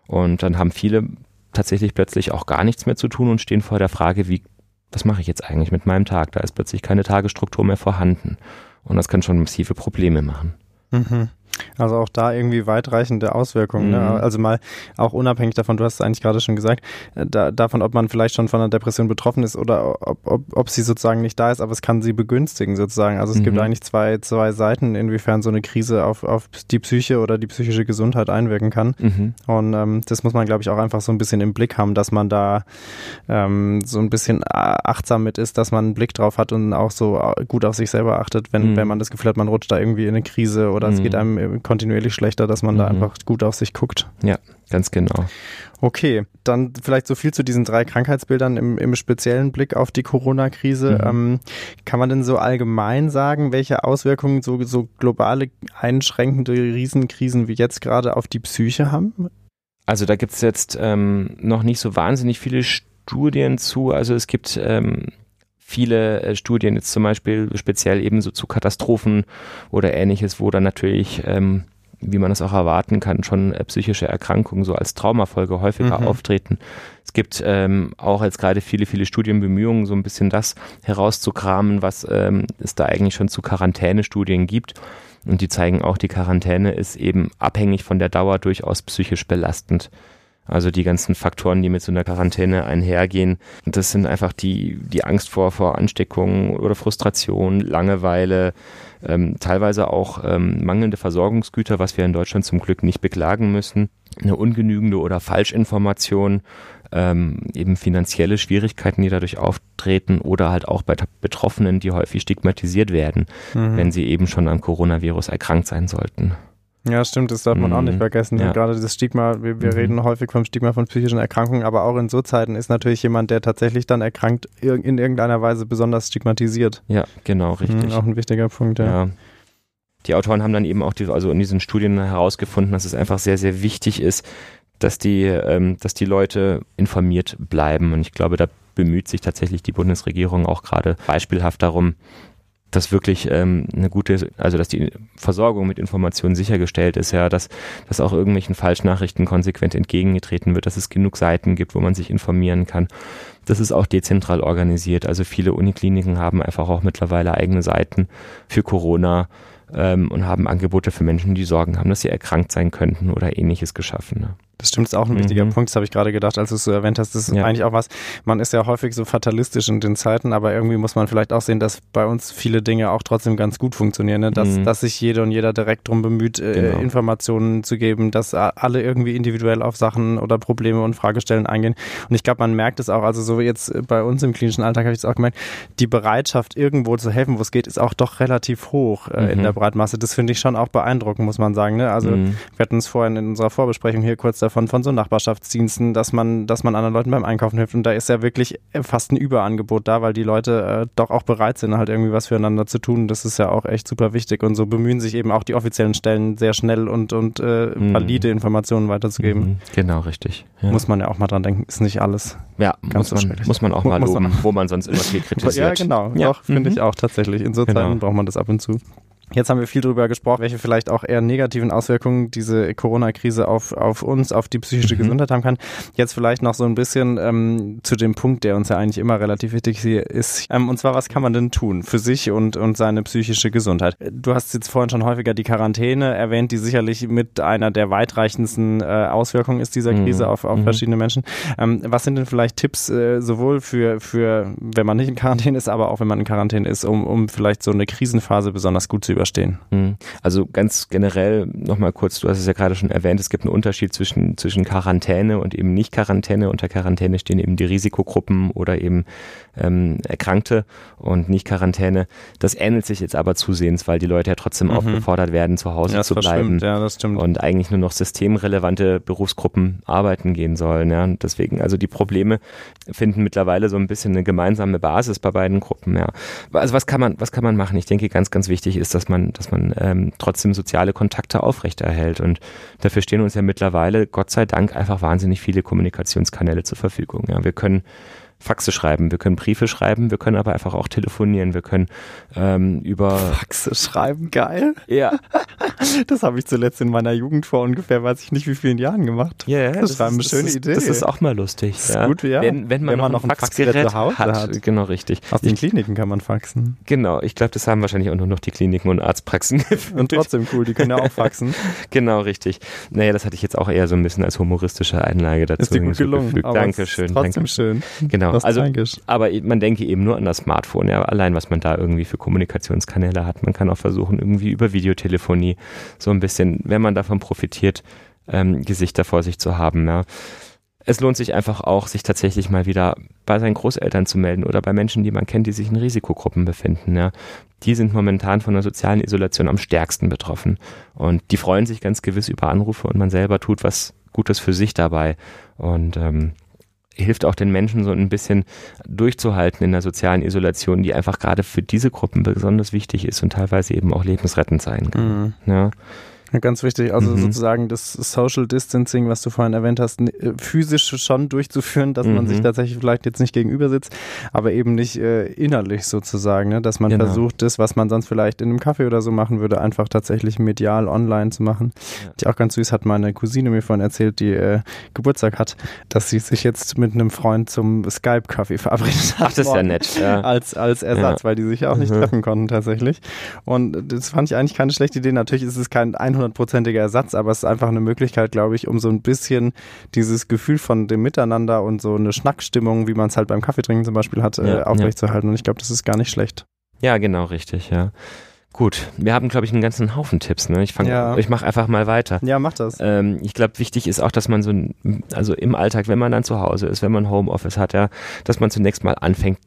B: Und dann haben viele tatsächlich plötzlich auch gar nichts mehr zu tun und stehen vor der Frage, wie, was mache ich jetzt eigentlich mit meinem Tag? Da ist plötzlich keine Tagesstruktur mehr vorhanden. Und das kann schon massive Probleme machen.
A: Mhm. Also auch da irgendwie weitreichende Auswirkungen. Ne? Mhm. Ne? Also mal auch unabhängig davon, du hast es eigentlich gerade schon gesagt, äh, da, davon, ob man vielleicht schon von einer Depression betroffen ist oder ob, ob, ob sie sozusagen nicht da ist, aber es kann sie begünstigen sozusagen. Also es mhm. gibt eigentlich zwei, zwei Seiten, inwiefern so eine Krise auf, auf die Psyche oder die psychische Gesundheit einwirken kann. Mhm. Und ähm, das muss man, glaube ich, auch einfach so ein bisschen im Blick haben, dass man da ähm, so ein bisschen achtsam mit ist, dass man einen Blick drauf hat und auch so äh, gut auf sich selber achtet, wenn, mhm. wenn man das Gefühl hat, man rutscht da irgendwie in eine Krise oder es geht mhm. Kontinuierlich schlechter, dass man mhm. da einfach gut auf sich guckt.
B: Ja, ganz genau.
A: Okay, dann vielleicht so viel zu diesen drei Krankheitsbildern im, im speziellen Blick auf die Corona-Krise. Mhm. Ähm, kann man denn so allgemein sagen, welche Auswirkungen so, so globale einschränkende Riesenkrisen wie jetzt gerade auf die Psyche haben?
B: Also da gibt es jetzt ähm, noch nicht so wahnsinnig viele Studien zu. Also es gibt ähm, viele äh, Studien jetzt zum Beispiel speziell ebenso zu Katastrophen oder ähnliches, wo dann natürlich, ähm, wie man es auch erwarten kann, schon äh, psychische Erkrankungen so als Traumafolge häufiger mhm. auftreten. Es gibt ähm, auch jetzt gerade viele, viele Studienbemühungen, so ein bisschen das herauszukramen, was ähm, es da eigentlich schon zu Quarantänestudien gibt. Und die zeigen auch, die Quarantäne ist eben abhängig von der Dauer durchaus psychisch belastend. Also die ganzen Faktoren, die mit so einer Quarantäne einhergehen. Das sind einfach die, die Angst vor, vor Ansteckungen oder Frustration, Langeweile, ähm, teilweise auch ähm, mangelnde Versorgungsgüter, was wir in Deutschland zum Glück nicht beklagen müssen, eine ungenügende oder Falschinformation, ähm, eben finanzielle Schwierigkeiten, die dadurch auftreten oder halt auch bei Betroffenen, die häufig stigmatisiert werden, mhm. wenn sie eben schon am Coronavirus erkrankt sein sollten.
A: Ja, stimmt, das darf man mhm. auch nicht mhm. vergessen. Ja. Gerade das Stigma, wir, wir mhm. reden häufig vom Stigma von psychischen Erkrankungen, aber auch in so Zeiten ist natürlich jemand, der tatsächlich dann erkrankt, in irgendeiner Weise besonders stigmatisiert.
B: Ja, genau, richtig.
A: Mhm, auch ein wichtiger Punkt, ja. ja.
B: Die Autoren haben dann eben auch die, also in diesen Studien herausgefunden, dass es einfach sehr, sehr wichtig ist, dass die, ähm, dass die Leute informiert bleiben. Und ich glaube, da bemüht sich tatsächlich die Bundesregierung auch gerade beispielhaft darum, dass wirklich ähm, eine gute, also dass die Versorgung mit Informationen sichergestellt ist, ja, dass, dass auch irgendwelchen Falschnachrichten konsequent entgegengetreten wird, dass es genug Seiten gibt, wo man sich informieren kann. Das ist auch dezentral organisiert. Also viele Unikliniken haben einfach auch mittlerweile eigene Seiten für Corona ähm, und haben Angebote für Menschen, die Sorgen haben, dass sie erkrankt sein könnten oder ähnliches geschaffen. Ne?
A: Das stimmt, ist auch ein wichtiger mhm. Punkt, das habe ich gerade gedacht, als du es so erwähnt hast. Das ist ja. eigentlich auch was, man ist ja häufig so fatalistisch in den Zeiten, aber irgendwie muss man vielleicht auch sehen, dass bei uns viele Dinge auch trotzdem ganz gut funktionieren, ne? dass, mhm. dass sich jede und jeder direkt darum bemüht, äh, genau. Informationen zu geben, dass alle irgendwie individuell auf Sachen oder Probleme und Fragestellen eingehen. Und ich glaube, man merkt es auch, also so jetzt bei uns im klinischen Alltag habe ich es auch gemerkt, die Bereitschaft, irgendwo zu helfen, wo es geht, ist auch doch relativ hoch äh, mhm. in der Breitmasse. Das finde ich schon auch beeindruckend, muss man sagen. Ne? Also mhm. wir hatten es vorhin in unserer Vorbesprechung hier kurz davon, von so Nachbarschaftsdiensten, dass man, dass man anderen Leuten beim Einkaufen hilft. Und da ist ja wirklich fast ein Überangebot da, weil die Leute äh, doch auch bereit sind, halt irgendwie was füreinander zu tun. Das ist ja auch echt super wichtig. Und so bemühen sich eben auch die offiziellen Stellen sehr schnell und, und äh, mhm. valide Informationen weiterzugeben. Mhm.
B: Genau, richtig.
A: Ja. Muss man ja auch mal dran denken, ist nicht alles.
B: Ja, ganz muss, man, muss man auch mal loben, wo man sonst immer viel kritisiert.
A: Ja, genau. Ja. Finde mhm. ich auch tatsächlich. In so genau. Zeiten braucht man das ab und zu. Jetzt haben wir viel darüber gesprochen, welche vielleicht auch eher negativen Auswirkungen diese Corona-Krise auf, auf uns, auf die psychische mhm. Gesundheit haben kann. Jetzt vielleicht noch so ein bisschen ähm, zu dem Punkt, der uns ja eigentlich immer relativ wichtig ist. Ähm, und zwar, was kann man denn tun für sich und, und seine psychische Gesundheit? Du hast jetzt vorhin schon häufiger die Quarantäne erwähnt, die sicherlich mit einer der weitreichendsten äh, Auswirkungen ist dieser Krise mhm. auf, auf mhm. verschiedene Menschen. Ähm, was sind denn vielleicht Tipps äh, sowohl für, für, wenn man nicht in Quarantäne ist, aber auch wenn man in Quarantäne ist, um, um vielleicht so eine Krisenphase besonders gut zu überstehen? Überstehen.
B: Hm. Also ganz generell nochmal kurz, du hast es ja gerade schon erwähnt, es gibt einen Unterschied zwischen, zwischen Quarantäne und eben nicht Quarantäne. Unter Quarantäne stehen eben die Risikogruppen oder eben ähm, Erkrankte und nicht Quarantäne. Das ähnelt sich jetzt aber zusehends, weil die Leute ja trotzdem mhm. aufgefordert werden, zu Hause ja, zu bleiben
A: ja, das stimmt.
B: und eigentlich nur noch systemrelevante Berufsgruppen arbeiten gehen sollen. Ja. Und deswegen, also die Probleme finden mittlerweile so ein bisschen eine gemeinsame Basis bei beiden Gruppen. Ja. Also was kann man, was kann man machen? Ich denke, ganz, ganz wichtig ist, dass man, dass man ähm, trotzdem soziale Kontakte aufrechterhält. Und dafür stehen uns ja mittlerweile, Gott sei Dank, einfach wahnsinnig viele Kommunikationskanäle zur Verfügung. Ja. Wir können Faxe schreiben, wir können Briefe schreiben, wir können aber einfach auch telefonieren, wir können ähm, über
A: Faxe schreiben, geil.
B: Ja.
A: das habe ich zuletzt in meiner Jugend vor ungefähr, weiß ich nicht wie vielen Jahren gemacht.
B: Ja, yeah,
A: das, das
B: ist
A: eine schöne
B: ist,
A: Idee.
B: Das ist auch mal lustig.
A: Das ist ja. gut, ja.
B: Wenn, wenn man, wenn man noch, noch ein Faxgerät hat, hat. Genau, richtig.
A: Aus den Kliniken kann man faxen.
B: Genau, ich glaube, das haben wahrscheinlich auch nur noch die Kliniken und Arztpraxen.
A: und trotzdem cool, die können ja auch faxen.
B: genau, richtig. Naja, das hatte ich jetzt auch eher so ein bisschen als humoristische Einlage dazu.
A: Ist dir gut gelungen.
B: Dankeschön.
A: Trotzdem
B: danke.
A: schön.
B: Genau. Also, aber man denke eben nur an das Smartphone. Ja, allein was man da irgendwie für Kommunikationskanäle hat. Man kann auch versuchen, irgendwie über Videotelefonie so ein bisschen, wenn man davon profitiert, ähm, Gesichter vor sich zu haben. Ja. Es lohnt sich einfach auch, sich tatsächlich mal wieder bei seinen Großeltern zu melden oder bei Menschen, die man kennt, die sich in Risikogruppen befinden. Ja. Die sind momentan von der sozialen Isolation am stärksten betroffen. Und die freuen sich ganz gewiss über Anrufe und man selber tut was Gutes für sich dabei. Und ähm, hilft auch den Menschen so ein bisschen durchzuhalten in der sozialen Isolation, die einfach gerade für diese Gruppen besonders wichtig ist und teilweise eben auch lebensrettend sein kann. Mhm. Ja.
A: Ja, ganz wichtig. Also mhm. sozusagen das Social Distancing, was du vorhin erwähnt hast, äh, physisch schon durchzuführen, dass mhm. man sich mhm. tatsächlich vielleicht jetzt nicht gegenüber sitzt, aber eben nicht äh, innerlich sozusagen, ne? dass man genau. versucht, das, was man sonst vielleicht in einem Kaffee oder so machen würde, einfach tatsächlich medial online zu machen. Ja. Die auch ganz süß hat meine Cousine mir vorhin erzählt, die äh, Geburtstag hat, dass sie sich jetzt mit einem Freund zum Skype-Kaffee verabredet hat.
B: Ach, das ist ja nett. Ja.
A: Als, als Ersatz, ja. weil die sich ja auch nicht mhm. treffen konnten tatsächlich. Und das fand ich eigentlich keine schlechte Idee. Natürlich ist es kein 100 hundertprozentiger Ersatz, aber es ist einfach eine Möglichkeit, glaube ich, um so ein bisschen dieses Gefühl von dem Miteinander und so eine Schnackstimmung, wie man es halt beim Kaffeetrinken zum Beispiel hat, äh, ja, aufrechtzuerhalten. Und ich glaube, das ist gar nicht schlecht.
B: Ja, genau, richtig, ja. Gut, wir haben, glaube ich, einen ganzen Haufen Tipps. Ne? Ich, ja. ich mache einfach mal weiter.
A: Ja, mach das.
B: Ähm, ich glaube, wichtig ist auch, dass man so, also im Alltag, wenn man dann zu Hause ist, wenn man Homeoffice hat, ja, dass man zunächst mal anfängt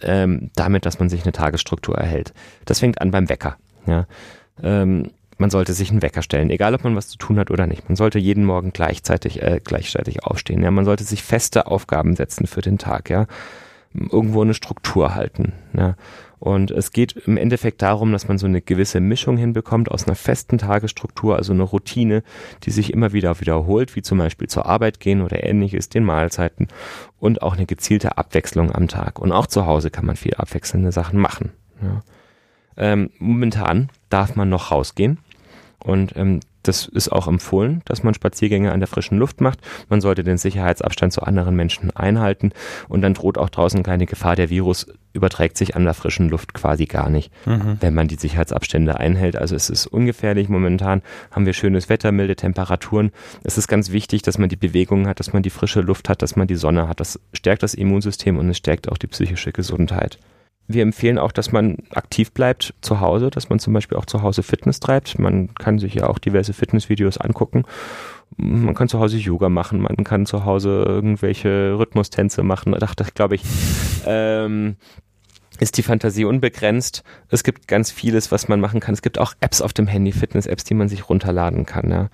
B: ähm, damit, dass man sich eine Tagesstruktur erhält. Das fängt an beim Wecker. Ja. Ähm, man sollte sich einen Wecker stellen, egal ob man was zu tun hat oder nicht. Man sollte jeden Morgen gleichzeitig, äh, gleichzeitig aufstehen. Ja, man sollte sich feste Aufgaben setzen für den Tag. Ja, irgendwo eine Struktur halten. Ja. Und es geht im Endeffekt darum, dass man so eine gewisse Mischung hinbekommt aus einer festen Tagesstruktur, also eine Routine, die sich immer wieder wiederholt, wie zum Beispiel zur Arbeit gehen oder ähnliches, den Mahlzeiten und auch eine gezielte Abwechslung am Tag. Und auch zu Hause kann man viel abwechselnde Sachen machen. Ja. Ähm, momentan darf man noch rausgehen. Und ähm, das ist auch empfohlen, dass man Spaziergänge an der frischen Luft macht. Man sollte den Sicherheitsabstand zu anderen Menschen einhalten und dann droht auch draußen keine Gefahr. Der Virus überträgt sich an der frischen Luft quasi gar nicht, mhm. wenn man die Sicherheitsabstände einhält. Also es ist ungefährlich. Momentan haben wir schönes Wetter, milde Temperaturen. Es ist ganz wichtig, dass man die Bewegung hat, dass man die frische Luft hat, dass man die Sonne hat. Das stärkt das Immunsystem und es stärkt auch die psychische Gesundheit. Wir empfehlen auch, dass man aktiv bleibt zu Hause, dass man zum Beispiel auch zu Hause Fitness treibt. Man kann sich ja auch diverse Fitnessvideos angucken. Man kann zu Hause Yoga machen, man kann zu Hause irgendwelche Rhythmustänze machen. Da dachte ich, glaube ich, ähm, ist die Fantasie unbegrenzt. Es gibt ganz vieles, was man machen kann. Es gibt auch Apps auf dem Handy, Fitness-Apps, die man sich runterladen kann. Ja.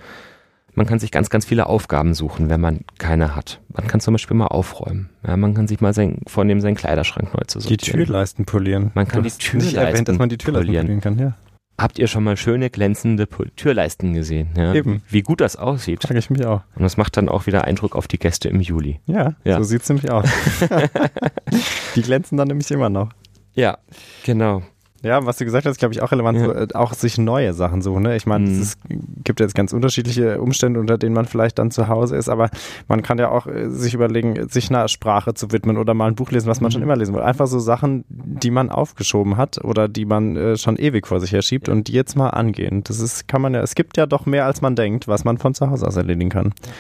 B: Man kann sich ganz, ganz viele Aufgaben suchen, wenn man keine hat. Man kann zum Beispiel mal aufräumen. Ja, man kann sich mal sein, vornehmen, seinen Kleiderschrank neu zu sortieren.
A: Die Türleisten polieren.
B: Man kann du die Türleisten erwähnt,
A: dass man die Türleisten polieren, polieren kann, ja.
B: Habt ihr schon mal schöne glänzende Türleisten gesehen? Ja?
A: Eben.
B: Wie gut das aussieht.
A: Frage ich mich auch.
B: Und das macht dann auch wieder Eindruck auf die Gäste im Juli.
A: Ja, ja. so sieht's nämlich aus. die glänzen dann nämlich immer noch.
B: Ja, genau.
A: Ja, was du gesagt hast, glaube ich, auch relevant, ja. Äh, auch sich neue Sachen suchen. Ne? Ich meine, mhm. es gibt jetzt ganz unterschiedliche Umstände, unter denen man vielleicht dann zu Hause ist, aber man kann ja auch äh, sich überlegen, sich einer Sprache zu widmen oder mal ein Buch lesen, was man mhm. schon immer lesen will. Einfach so Sachen, die man aufgeschoben hat oder die man äh, schon ewig vor sich herschiebt ja. und die jetzt mal angehen. Das ist, kann man ja, es gibt ja doch mehr, als man denkt, was man von zu Hause aus erledigen kann. Ja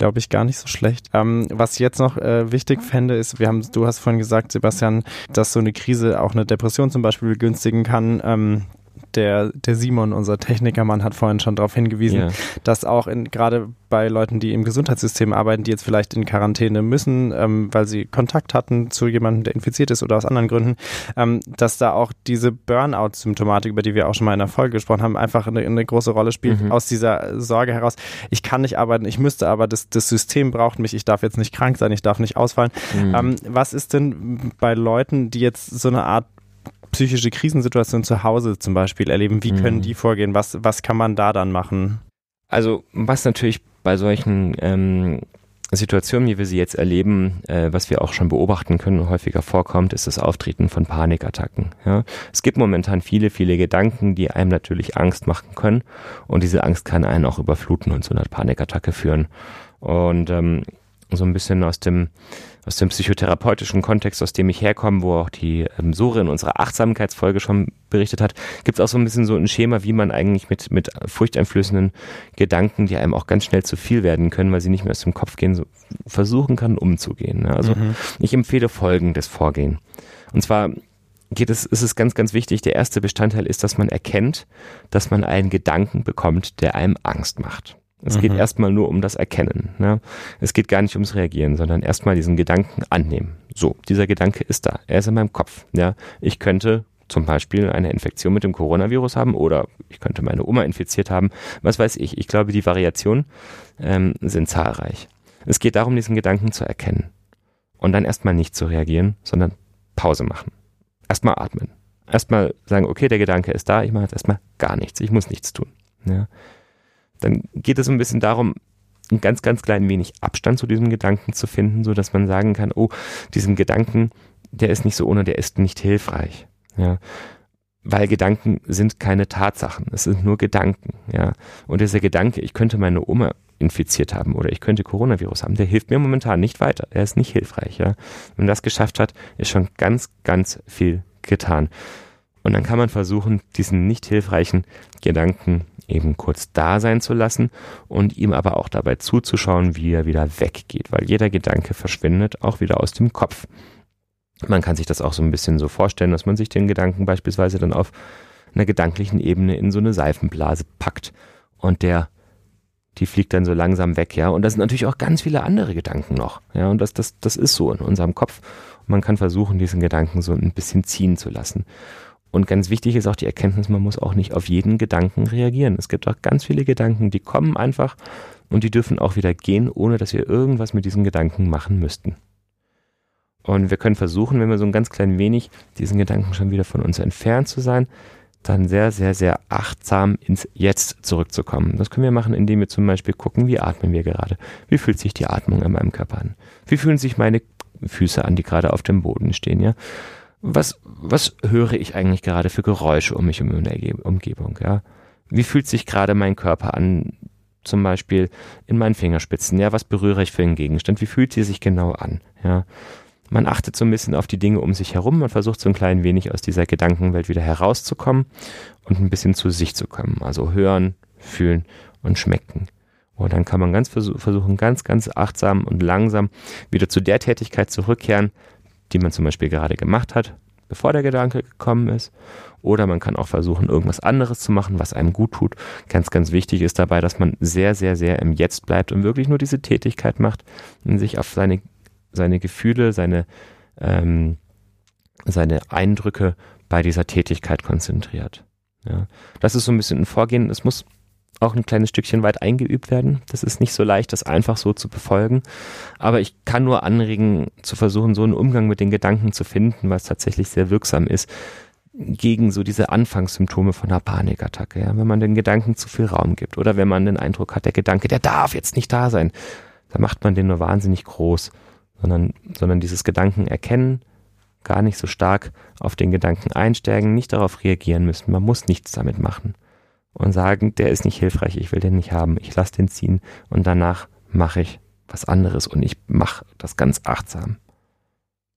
A: glaube ich, gar nicht so schlecht. Ähm, was ich jetzt noch äh, wichtig fände, ist, wir haben, du hast vorhin gesagt, Sebastian, dass so eine Krise auch eine Depression zum Beispiel begünstigen kann. Ähm, der, der Simon, unser Technikermann, hat vorhin schon darauf hingewiesen, ja. dass auch gerade bei Leuten, die im Gesundheitssystem arbeiten, die jetzt vielleicht in Quarantäne müssen, ähm, weil sie Kontakt hatten zu jemandem, der infiziert ist oder aus anderen Gründen, ähm, dass da auch diese Burnout-Symptomatik, über die wir auch schon mal in der Folge gesprochen haben, einfach eine, eine große Rolle spielt mhm. aus dieser Sorge heraus. Ich kann nicht arbeiten, ich müsste aber, das, das System braucht mich, ich darf jetzt nicht krank sein, ich darf nicht ausfallen. Mhm. Ähm, was ist denn bei Leuten, die jetzt so eine Art psychische Krisensituation zu Hause zum Beispiel erleben, wie können mhm. die vorgehen? Was, was kann man da dann machen?
B: Also, was natürlich bei solchen ähm, Situation, wie wir sie jetzt erleben, äh, was wir auch schon beobachten können und häufiger vorkommt, ist das Auftreten von Panikattacken. Ja? Es gibt momentan viele, viele Gedanken, die einem natürlich Angst machen können und diese Angst kann einen auch überfluten und zu einer Panikattacke führen. Und ähm, so ein bisschen aus dem aus dem psychotherapeutischen Kontext, aus dem ich herkomme, wo auch die ähm, Sore in unserer Achtsamkeitsfolge schon berichtet hat, gibt es auch so ein bisschen so ein Schema, wie man eigentlich mit, mit furchteinflößenden Gedanken, die einem auch ganz schnell zu viel werden können, weil sie nicht mehr aus dem Kopf gehen, so versuchen kann, umzugehen. Ne? Also mhm. ich empfehle folgendes Vorgehen. Und zwar geht es, ist es ganz, ganz wichtig. Der erste Bestandteil ist, dass man erkennt, dass man einen Gedanken bekommt, der einem Angst macht. Es mhm. geht erstmal nur um das Erkennen. Ne? Es geht gar nicht ums Reagieren, sondern erstmal diesen Gedanken annehmen. So, dieser Gedanke ist da. Er ist in meinem Kopf. Ja? Ich könnte zum Beispiel eine Infektion mit dem Coronavirus haben oder ich könnte meine Oma infiziert haben. Was weiß ich. Ich glaube, die Variationen ähm, sind zahlreich. Es geht darum, diesen Gedanken zu erkennen. Und dann erstmal nicht zu reagieren, sondern Pause machen. Erstmal atmen. Erstmal sagen, okay, der Gedanke ist da, ich mache jetzt erstmal gar nichts. Ich muss nichts tun. Ja? Dann geht es ein bisschen darum, ein ganz, ganz klein wenig Abstand zu diesem Gedanken zu finden, so dass man sagen kann, oh, diesen Gedanken, der ist nicht so ohne, der ist nicht hilfreich. Ja. Weil Gedanken sind keine Tatsachen, es sind nur Gedanken, ja. Und dieser Gedanke, ich könnte meine Oma infiziert haben oder ich könnte Coronavirus haben, der hilft mir momentan nicht weiter. Er ist nicht hilfreich, ja. Wenn man das geschafft hat, ist schon ganz, ganz viel getan. Und dann kann man versuchen, diesen nicht hilfreichen Gedanken eben kurz da sein zu lassen und ihm aber auch dabei zuzuschauen, wie er wieder weggeht, weil jeder Gedanke verschwindet auch wieder aus dem Kopf. Man kann sich das auch so ein bisschen so vorstellen, dass man sich den Gedanken beispielsweise dann auf einer gedanklichen Ebene in so eine Seifenblase packt und der die fliegt dann so langsam weg, ja. Und da sind natürlich auch ganz viele andere Gedanken noch, ja. Und das, das, das ist so in unserem Kopf. Und man kann versuchen, diesen Gedanken so ein bisschen ziehen zu lassen. Und ganz wichtig ist auch die Erkenntnis, man muss auch nicht auf jeden Gedanken reagieren. Es gibt auch ganz viele Gedanken, die kommen einfach und die dürfen auch wieder gehen, ohne dass wir irgendwas mit diesen Gedanken machen müssten. Und wir können versuchen, wenn wir so ein ganz klein wenig diesen Gedanken schon wieder von uns entfernt zu sein, dann sehr, sehr, sehr achtsam ins Jetzt zurückzukommen. Das können wir machen, indem wir zum Beispiel gucken, wie atmen wir gerade? Wie fühlt sich die Atmung in meinem Körper an? Wie fühlen sich meine Füße an, die gerade auf dem Boden stehen, ja? Was, was höre ich eigentlich gerade für Geräusche um mich in der Umgebung, ja? Wie fühlt sich gerade mein Körper an, zum Beispiel in meinen Fingerspitzen, ja? Was berühre ich für einen Gegenstand? Wie fühlt sie sich genau an, ja? Man achtet so ein bisschen auf die Dinge um sich herum, man versucht so ein klein wenig aus dieser Gedankenwelt wieder herauszukommen und ein bisschen zu sich zu kommen. Also hören, fühlen und schmecken. Und dann kann man ganz versuchen, ganz, ganz achtsam und langsam wieder zu der Tätigkeit zurückkehren, die man zum Beispiel gerade gemacht hat, bevor der Gedanke gekommen ist. Oder man kann auch versuchen, irgendwas anderes zu machen, was einem gut tut. Ganz, ganz wichtig ist dabei, dass man sehr, sehr, sehr im Jetzt bleibt und wirklich nur diese Tätigkeit macht und sich auf seine, seine Gefühle, seine, ähm, seine Eindrücke bei dieser Tätigkeit konzentriert. Ja. Das ist so ein bisschen ein Vorgehen. Es muss auch ein kleines Stückchen weit eingeübt werden. Das ist nicht so leicht, das einfach so zu befolgen. Aber ich kann nur anregen, zu versuchen, so einen Umgang mit den Gedanken zu finden, was tatsächlich sehr wirksam ist gegen so diese Anfangssymptome von einer Panikattacke. Ja? Wenn man den Gedanken zu viel Raum gibt oder wenn man den Eindruck hat, der Gedanke, der darf jetzt nicht da sein, dann macht man den nur wahnsinnig groß, sondern, sondern dieses Gedanken erkennen, gar nicht so stark auf den Gedanken einsteigen, nicht darauf reagieren müssen. Man muss nichts damit machen und sagen, der ist nicht hilfreich, ich will den nicht haben, ich lasse den ziehen und danach mache ich was anderes und ich mache das ganz achtsam.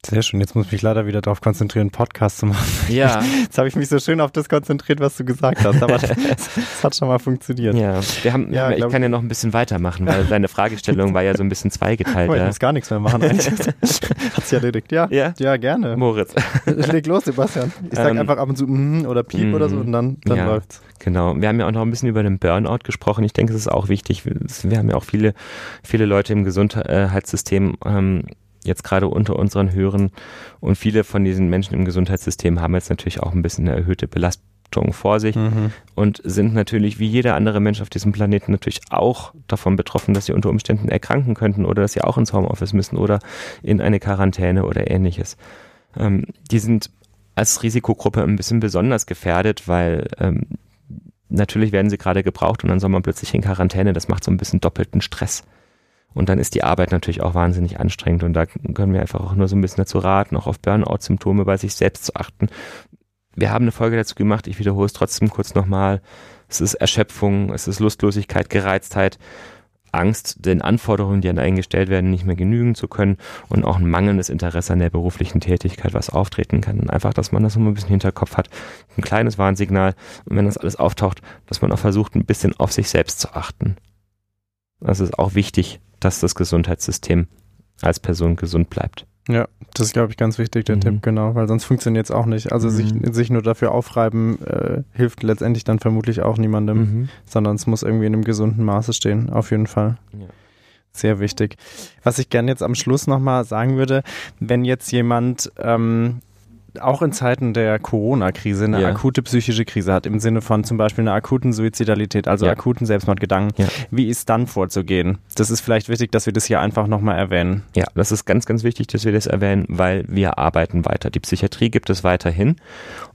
A: Sehr schön. Jetzt muss ich mich leider wieder darauf konzentrieren, Podcast zu machen. Ja. Jetzt habe ich mich so schön auf das konzentriert, was du gesagt hast. Aber es hat schon mal funktioniert.
B: Ja, wir haben, ja, ich kann ja noch ein bisschen weitermachen, weil deine Fragestellung war ja so ein bisschen zweigeteilt.
A: Oh,
B: ich
A: ja. muss gar nichts mehr machen eigentlich. hat sich erledigt. Ja, ja, ja, gerne.
B: Moritz.
A: Leg los, Sebastian. Ich sage ähm, einfach ab und zu mm, oder piep mm, oder so und dann, dann ja, läuft's.
B: Genau. Wir haben ja auch noch ein bisschen über den Burnout gesprochen. Ich denke, es ist auch wichtig. Wir haben ja auch viele, viele Leute im Gesundheitssystem, ähm, jetzt gerade unter unseren Hörern und viele von diesen Menschen im Gesundheitssystem haben jetzt natürlich auch ein bisschen eine erhöhte Belastung vor sich mhm. und sind natürlich wie jeder andere Mensch auf diesem Planeten natürlich auch davon betroffen, dass sie unter Umständen erkranken könnten oder dass sie auch ins Homeoffice müssen oder in eine Quarantäne oder ähnliches. Ähm, die sind als Risikogruppe ein bisschen besonders gefährdet, weil ähm, natürlich werden sie gerade gebraucht und dann soll man plötzlich in Quarantäne. Das macht so ein bisschen doppelten Stress. Und dann ist die Arbeit natürlich auch wahnsinnig anstrengend und da können wir einfach auch nur so ein bisschen dazu raten, auch auf Burnout-Symptome bei sich selbst zu achten. Wir haben eine Folge dazu gemacht, ich wiederhole es trotzdem kurz nochmal. Es ist Erschöpfung, es ist Lustlosigkeit, Gereiztheit, Angst, den Anforderungen, die an einen gestellt werden, nicht mehr genügen zu können und auch ein mangelndes Interesse an der beruflichen Tätigkeit, was auftreten kann. Einfach, dass man das immer ein bisschen Hinterkopf hat, ein kleines Warnsignal und wenn das alles auftaucht, dass man auch versucht, ein bisschen auf sich selbst zu achten. Das ist auch wichtig, dass das Gesundheitssystem als Person gesund bleibt.
A: Ja, das ist, glaube ich, ganz wichtig, der mhm. Tipp, genau, weil sonst funktioniert es auch nicht. Also mhm. sich, sich nur dafür aufreiben, äh, hilft letztendlich dann vermutlich auch niemandem, mhm. sondern es muss irgendwie in einem gesunden Maße stehen, auf jeden Fall. Ja. Sehr wichtig. Was ich gerne jetzt am Schluss nochmal sagen würde, wenn jetzt jemand ähm, auch in Zeiten der Corona-Krise eine ja. akute psychische Krise hat, im Sinne von zum Beispiel einer akuten Suizidalität, also ja. akuten Selbstmordgedanken, ja. wie ist dann vorzugehen? Das ist vielleicht wichtig, dass wir das hier einfach nochmal erwähnen.
B: Ja, das ist ganz, ganz wichtig, dass wir das erwähnen, weil wir arbeiten weiter. Die Psychiatrie gibt es weiterhin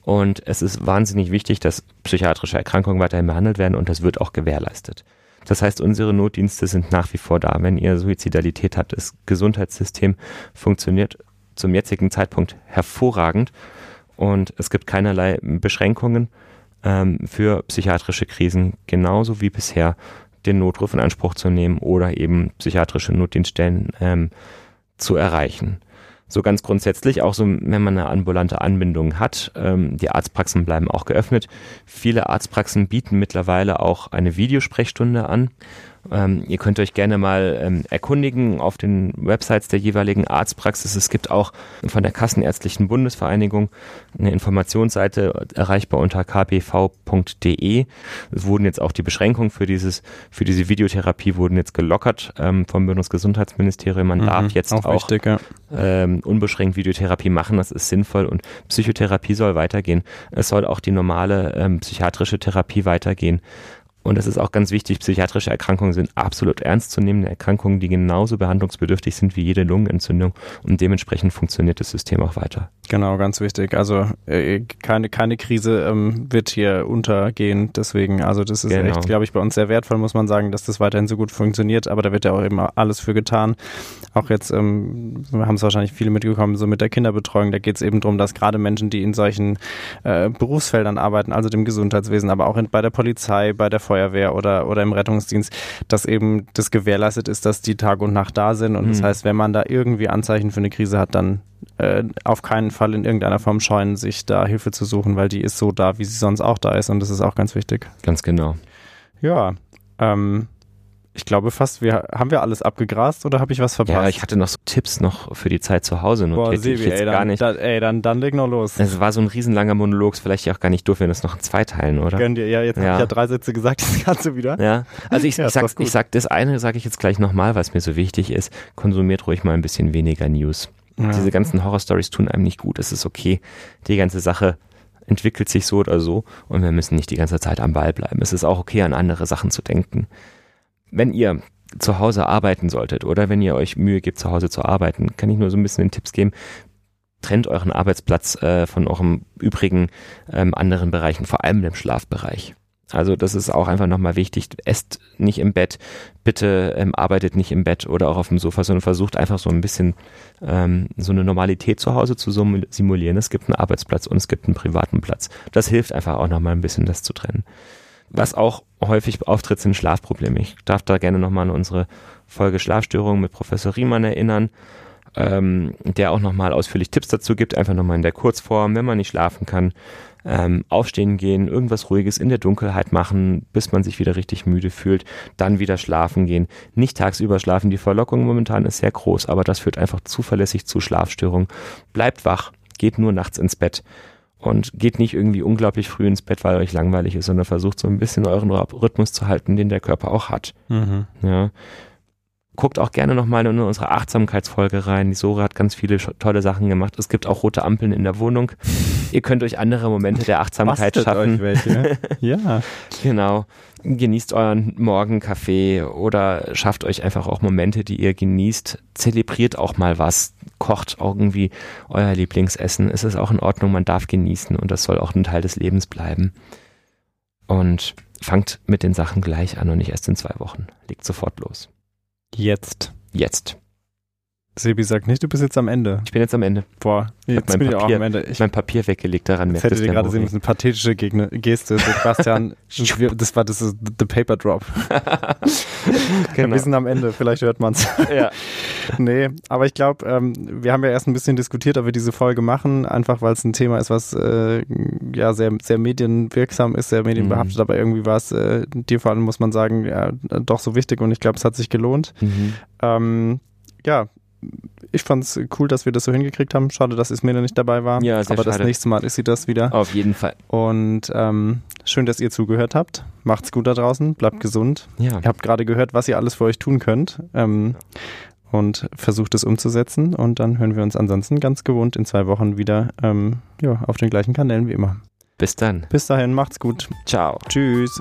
B: und es ist wahnsinnig wichtig, dass psychiatrische Erkrankungen weiterhin behandelt werden und das wird auch gewährleistet. Das heißt, unsere Notdienste sind nach wie vor da. Wenn ihr Suizidalität habt, das Gesundheitssystem funktioniert zum jetzigen Zeitpunkt hervorragend und es gibt keinerlei Beschränkungen ähm, für psychiatrische Krisen, genauso wie bisher den Notruf in Anspruch zu nehmen oder eben psychiatrische Notdienststellen ähm, zu erreichen. So ganz grundsätzlich, auch so, wenn man eine ambulante Anbindung hat, ähm, die Arztpraxen bleiben auch geöffnet. Viele Arztpraxen bieten mittlerweile auch eine Videosprechstunde an. Ähm, ihr könnt euch gerne mal ähm, erkundigen auf den Websites der jeweiligen Arztpraxis. Es gibt auch von der Kassenärztlichen Bundesvereinigung eine Informationsseite erreichbar unter kbv.de. Es wurden jetzt auch die Beschränkungen für dieses, für diese Videotherapie wurden jetzt gelockert ähm, vom Bundesgesundheitsministerium. Man mhm, darf jetzt auch, auch wichtig, ja. ähm, unbeschränkt Videotherapie machen. Das ist sinnvoll und Psychotherapie soll weitergehen. Es soll auch die normale ähm, psychiatrische Therapie weitergehen. Und das ist auch ganz wichtig, psychiatrische Erkrankungen sind absolut ernstzunehmende Erkrankungen, die genauso behandlungsbedürftig sind wie jede Lungenentzündung und dementsprechend funktioniert das System auch weiter.
A: Genau, ganz wichtig. Also äh, keine, keine Krise ähm, wird hier untergehen. Deswegen, also das ist genau. echt, glaube ich, bei uns sehr wertvoll, muss man sagen, dass das weiterhin so gut funktioniert. Aber da wird ja auch immer alles für getan. Auch jetzt ähm, haben es wahrscheinlich viele mitgekommen, so mit der Kinderbetreuung. Da geht es eben darum, dass gerade Menschen, die in solchen äh, Berufsfeldern arbeiten, also dem Gesundheitswesen, aber auch in, bei der Polizei, bei der Feuerwehr oder, oder im Rettungsdienst, dass eben das gewährleistet ist, dass die Tag und Nacht da sind. Und mhm. das heißt, wenn man da irgendwie Anzeichen für eine Krise hat, dann äh, auf keinen Fall in irgendeiner Form scheuen, sich da Hilfe zu suchen, weil die ist so da, wie sie sonst auch da ist und das ist auch ganz wichtig.
B: Ganz genau.
A: Ja, ähm, ich glaube fast, wir haben wir alles abgegrast oder habe ich was verpasst? Ja,
B: ich hatte noch so Tipps noch für die Zeit zu Hause notiert, Boah, Sebi,
A: ich jetzt
B: ey,
A: gar
B: nicht.
A: Da, ey, dann, dann leg noch los.
B: Es war so ein riesenlanger Monolog, ist vielleicht auch gar nicht doof, wenn es noch in zwei teilen, oder?
A: Gönn dir, ja, jetzt ja. habe ich ja drei Sätze gesagt, das kannst du wieder.
B: Ja, also ich, ja, ich, sag, ich sag, das eine sage ich jetzt gleich nochmal, was mir so wichtig ist, konsumiert ruhig mal ein bisschen weniger News. Ja. Diese ganzen Horrorstories tun einem nicht gut. Es ist okay. Die ganze Sache entwickelt sich so oder so und wir müssen nicht die ganze Zeit am Ball bleiben. Es ist auch okay, an andere Sachen zu denken. Wenn ihr zu Hause arbeiten solltet oder wenn ihr euch Mühe gebt, zu Hause zu arbeiten, kann ich nur so ein bisschen den Tipps geben. Trennt euren Arbeitsplatz äh, von eurem übrigen ähm, anderen Bereichen, vor allem dem Schlafbereich. Also das ist auch einfach nochmal wichtig. Esst nicht im Bett, bitte ähm, arbeitet nicht im Bett oder auch auf dem Sofa, sondern versucht einfach so ein bisschen ähm, so eine Normalität zu Hause zu simulieren. Es gibt einen Arbeitsplatz und es gibt einen privaten Platz. Das hilft einfach auch nochmal ein bisschen, das zu trennen. Was auch häufig auftritt, sind Schlafprobleme. Ich darf da gerne nochmal an unsere Folge Schlafstörungen mit Professor Riemann erinnern ähm, der auch nochmal ausführlich Tipps dazu gibt, einfach nochmal in der Kurzform, wenn man nicht schlafen kann, ähm, aufstehen gehen, irgendwas Ruhiges in der Dunkelheit machen, bis man sich wieder richtig müde fühlt, dann wieder schlafen gehen, nicht tagsüber schlafen. Die Verlockung momentan ist sehr groß, aber das führt einfach zuverlässig zu Schlafstörungen. Bleibt wach, geht nur nachts ins Bett und geht nicht irgendwie unglaublich früh ins Bett, weil euch langweilig ist, sondern versucht so ein bisschen euren Rhythmus zu halten, den der Körper auch hat. Mhm. Ja guckt auch gerne nochmal in unsere Achtsamkeitsfolge rein. Die Sora hat ganz viele tolle Sachen gemacht. Es gibt auch rote Ampeln in der Wohnung. Ihr könnt euch andere Momente der Achtsamkeit Bastet schaffen. Euch welche. ja. Genau. Genießt euren Morgenkaffee oder schafft euch einfach auch Momente, die ihr genießt. Zelebriert auch mal was. Kocht irgendwie euer Lieblingsessen. Es ist auch in Ordnung. Man darf genießen und das soll auch ein Teil des Lebens bleiben. Und fangt mit den Sachen gleich an und nicht erst in zwei Wochen. Legt sofort los.
A: Jetzt.
B: Jetzt.
A: Sebi sagt nicht, du bist jetzt am Ende.
B: Ich bin jetzt am Ende.
A: Boah, jetzt
B: mein
A: bin ich auch
B: Papier-
A: am Ende. Ich
B: mein Papier weggelegt, daran merkt
A: hätte
B: es
A: dir gerade sehen müssen, eine pathetische Gegne Geste. Sebastian, das war das The Paper Drop.
B: Genau.
A: Wir sind am Ende, vielleicht hört man's.
B: Ja.
A: Nee, aber ich glaube, ähm, wir haben ja erst ein bisschen diskutiert, ob wir diese Folge machen, einfach weil es ein Thema ist, was äh, ja sehr, sehr medienwirksam ist, sehr medienbehaftet,
B: Mhm.
A: aber irgendwie war es äh, dir vor allem, muss man sagen, ja, doch so wichtig und ich glaube, es hat sich gelohnt.
B: Mhm.
A: Ähm, ja, ich fand's cool, dass wir das so hingekriegt haben. Schade, dass Ismene nicht dabei war.
B: Ja, sehr
A: aber das
B: schade.
A: nächste Mal ist sie das wieder.
B: Auf jeden Fall.
A: Und ähm, schön, dass ihr zugehört habt. Macht's gut da draußen, bleibt gesund.
B: Ja.
A: Ihr habt gerade gehört, was ihr alles für euch tun könnt. Ähm, und versucht es umzusetzen. Und dann hören wir uns ansonsten ganz gewohnt in zwei Wochen wieder ähm, ja, auf den gleichen Kanälen wie immer.
B: Bis dann.
A: Bis dahin, macht's gut.
B: Ciao.
A: Tschüss.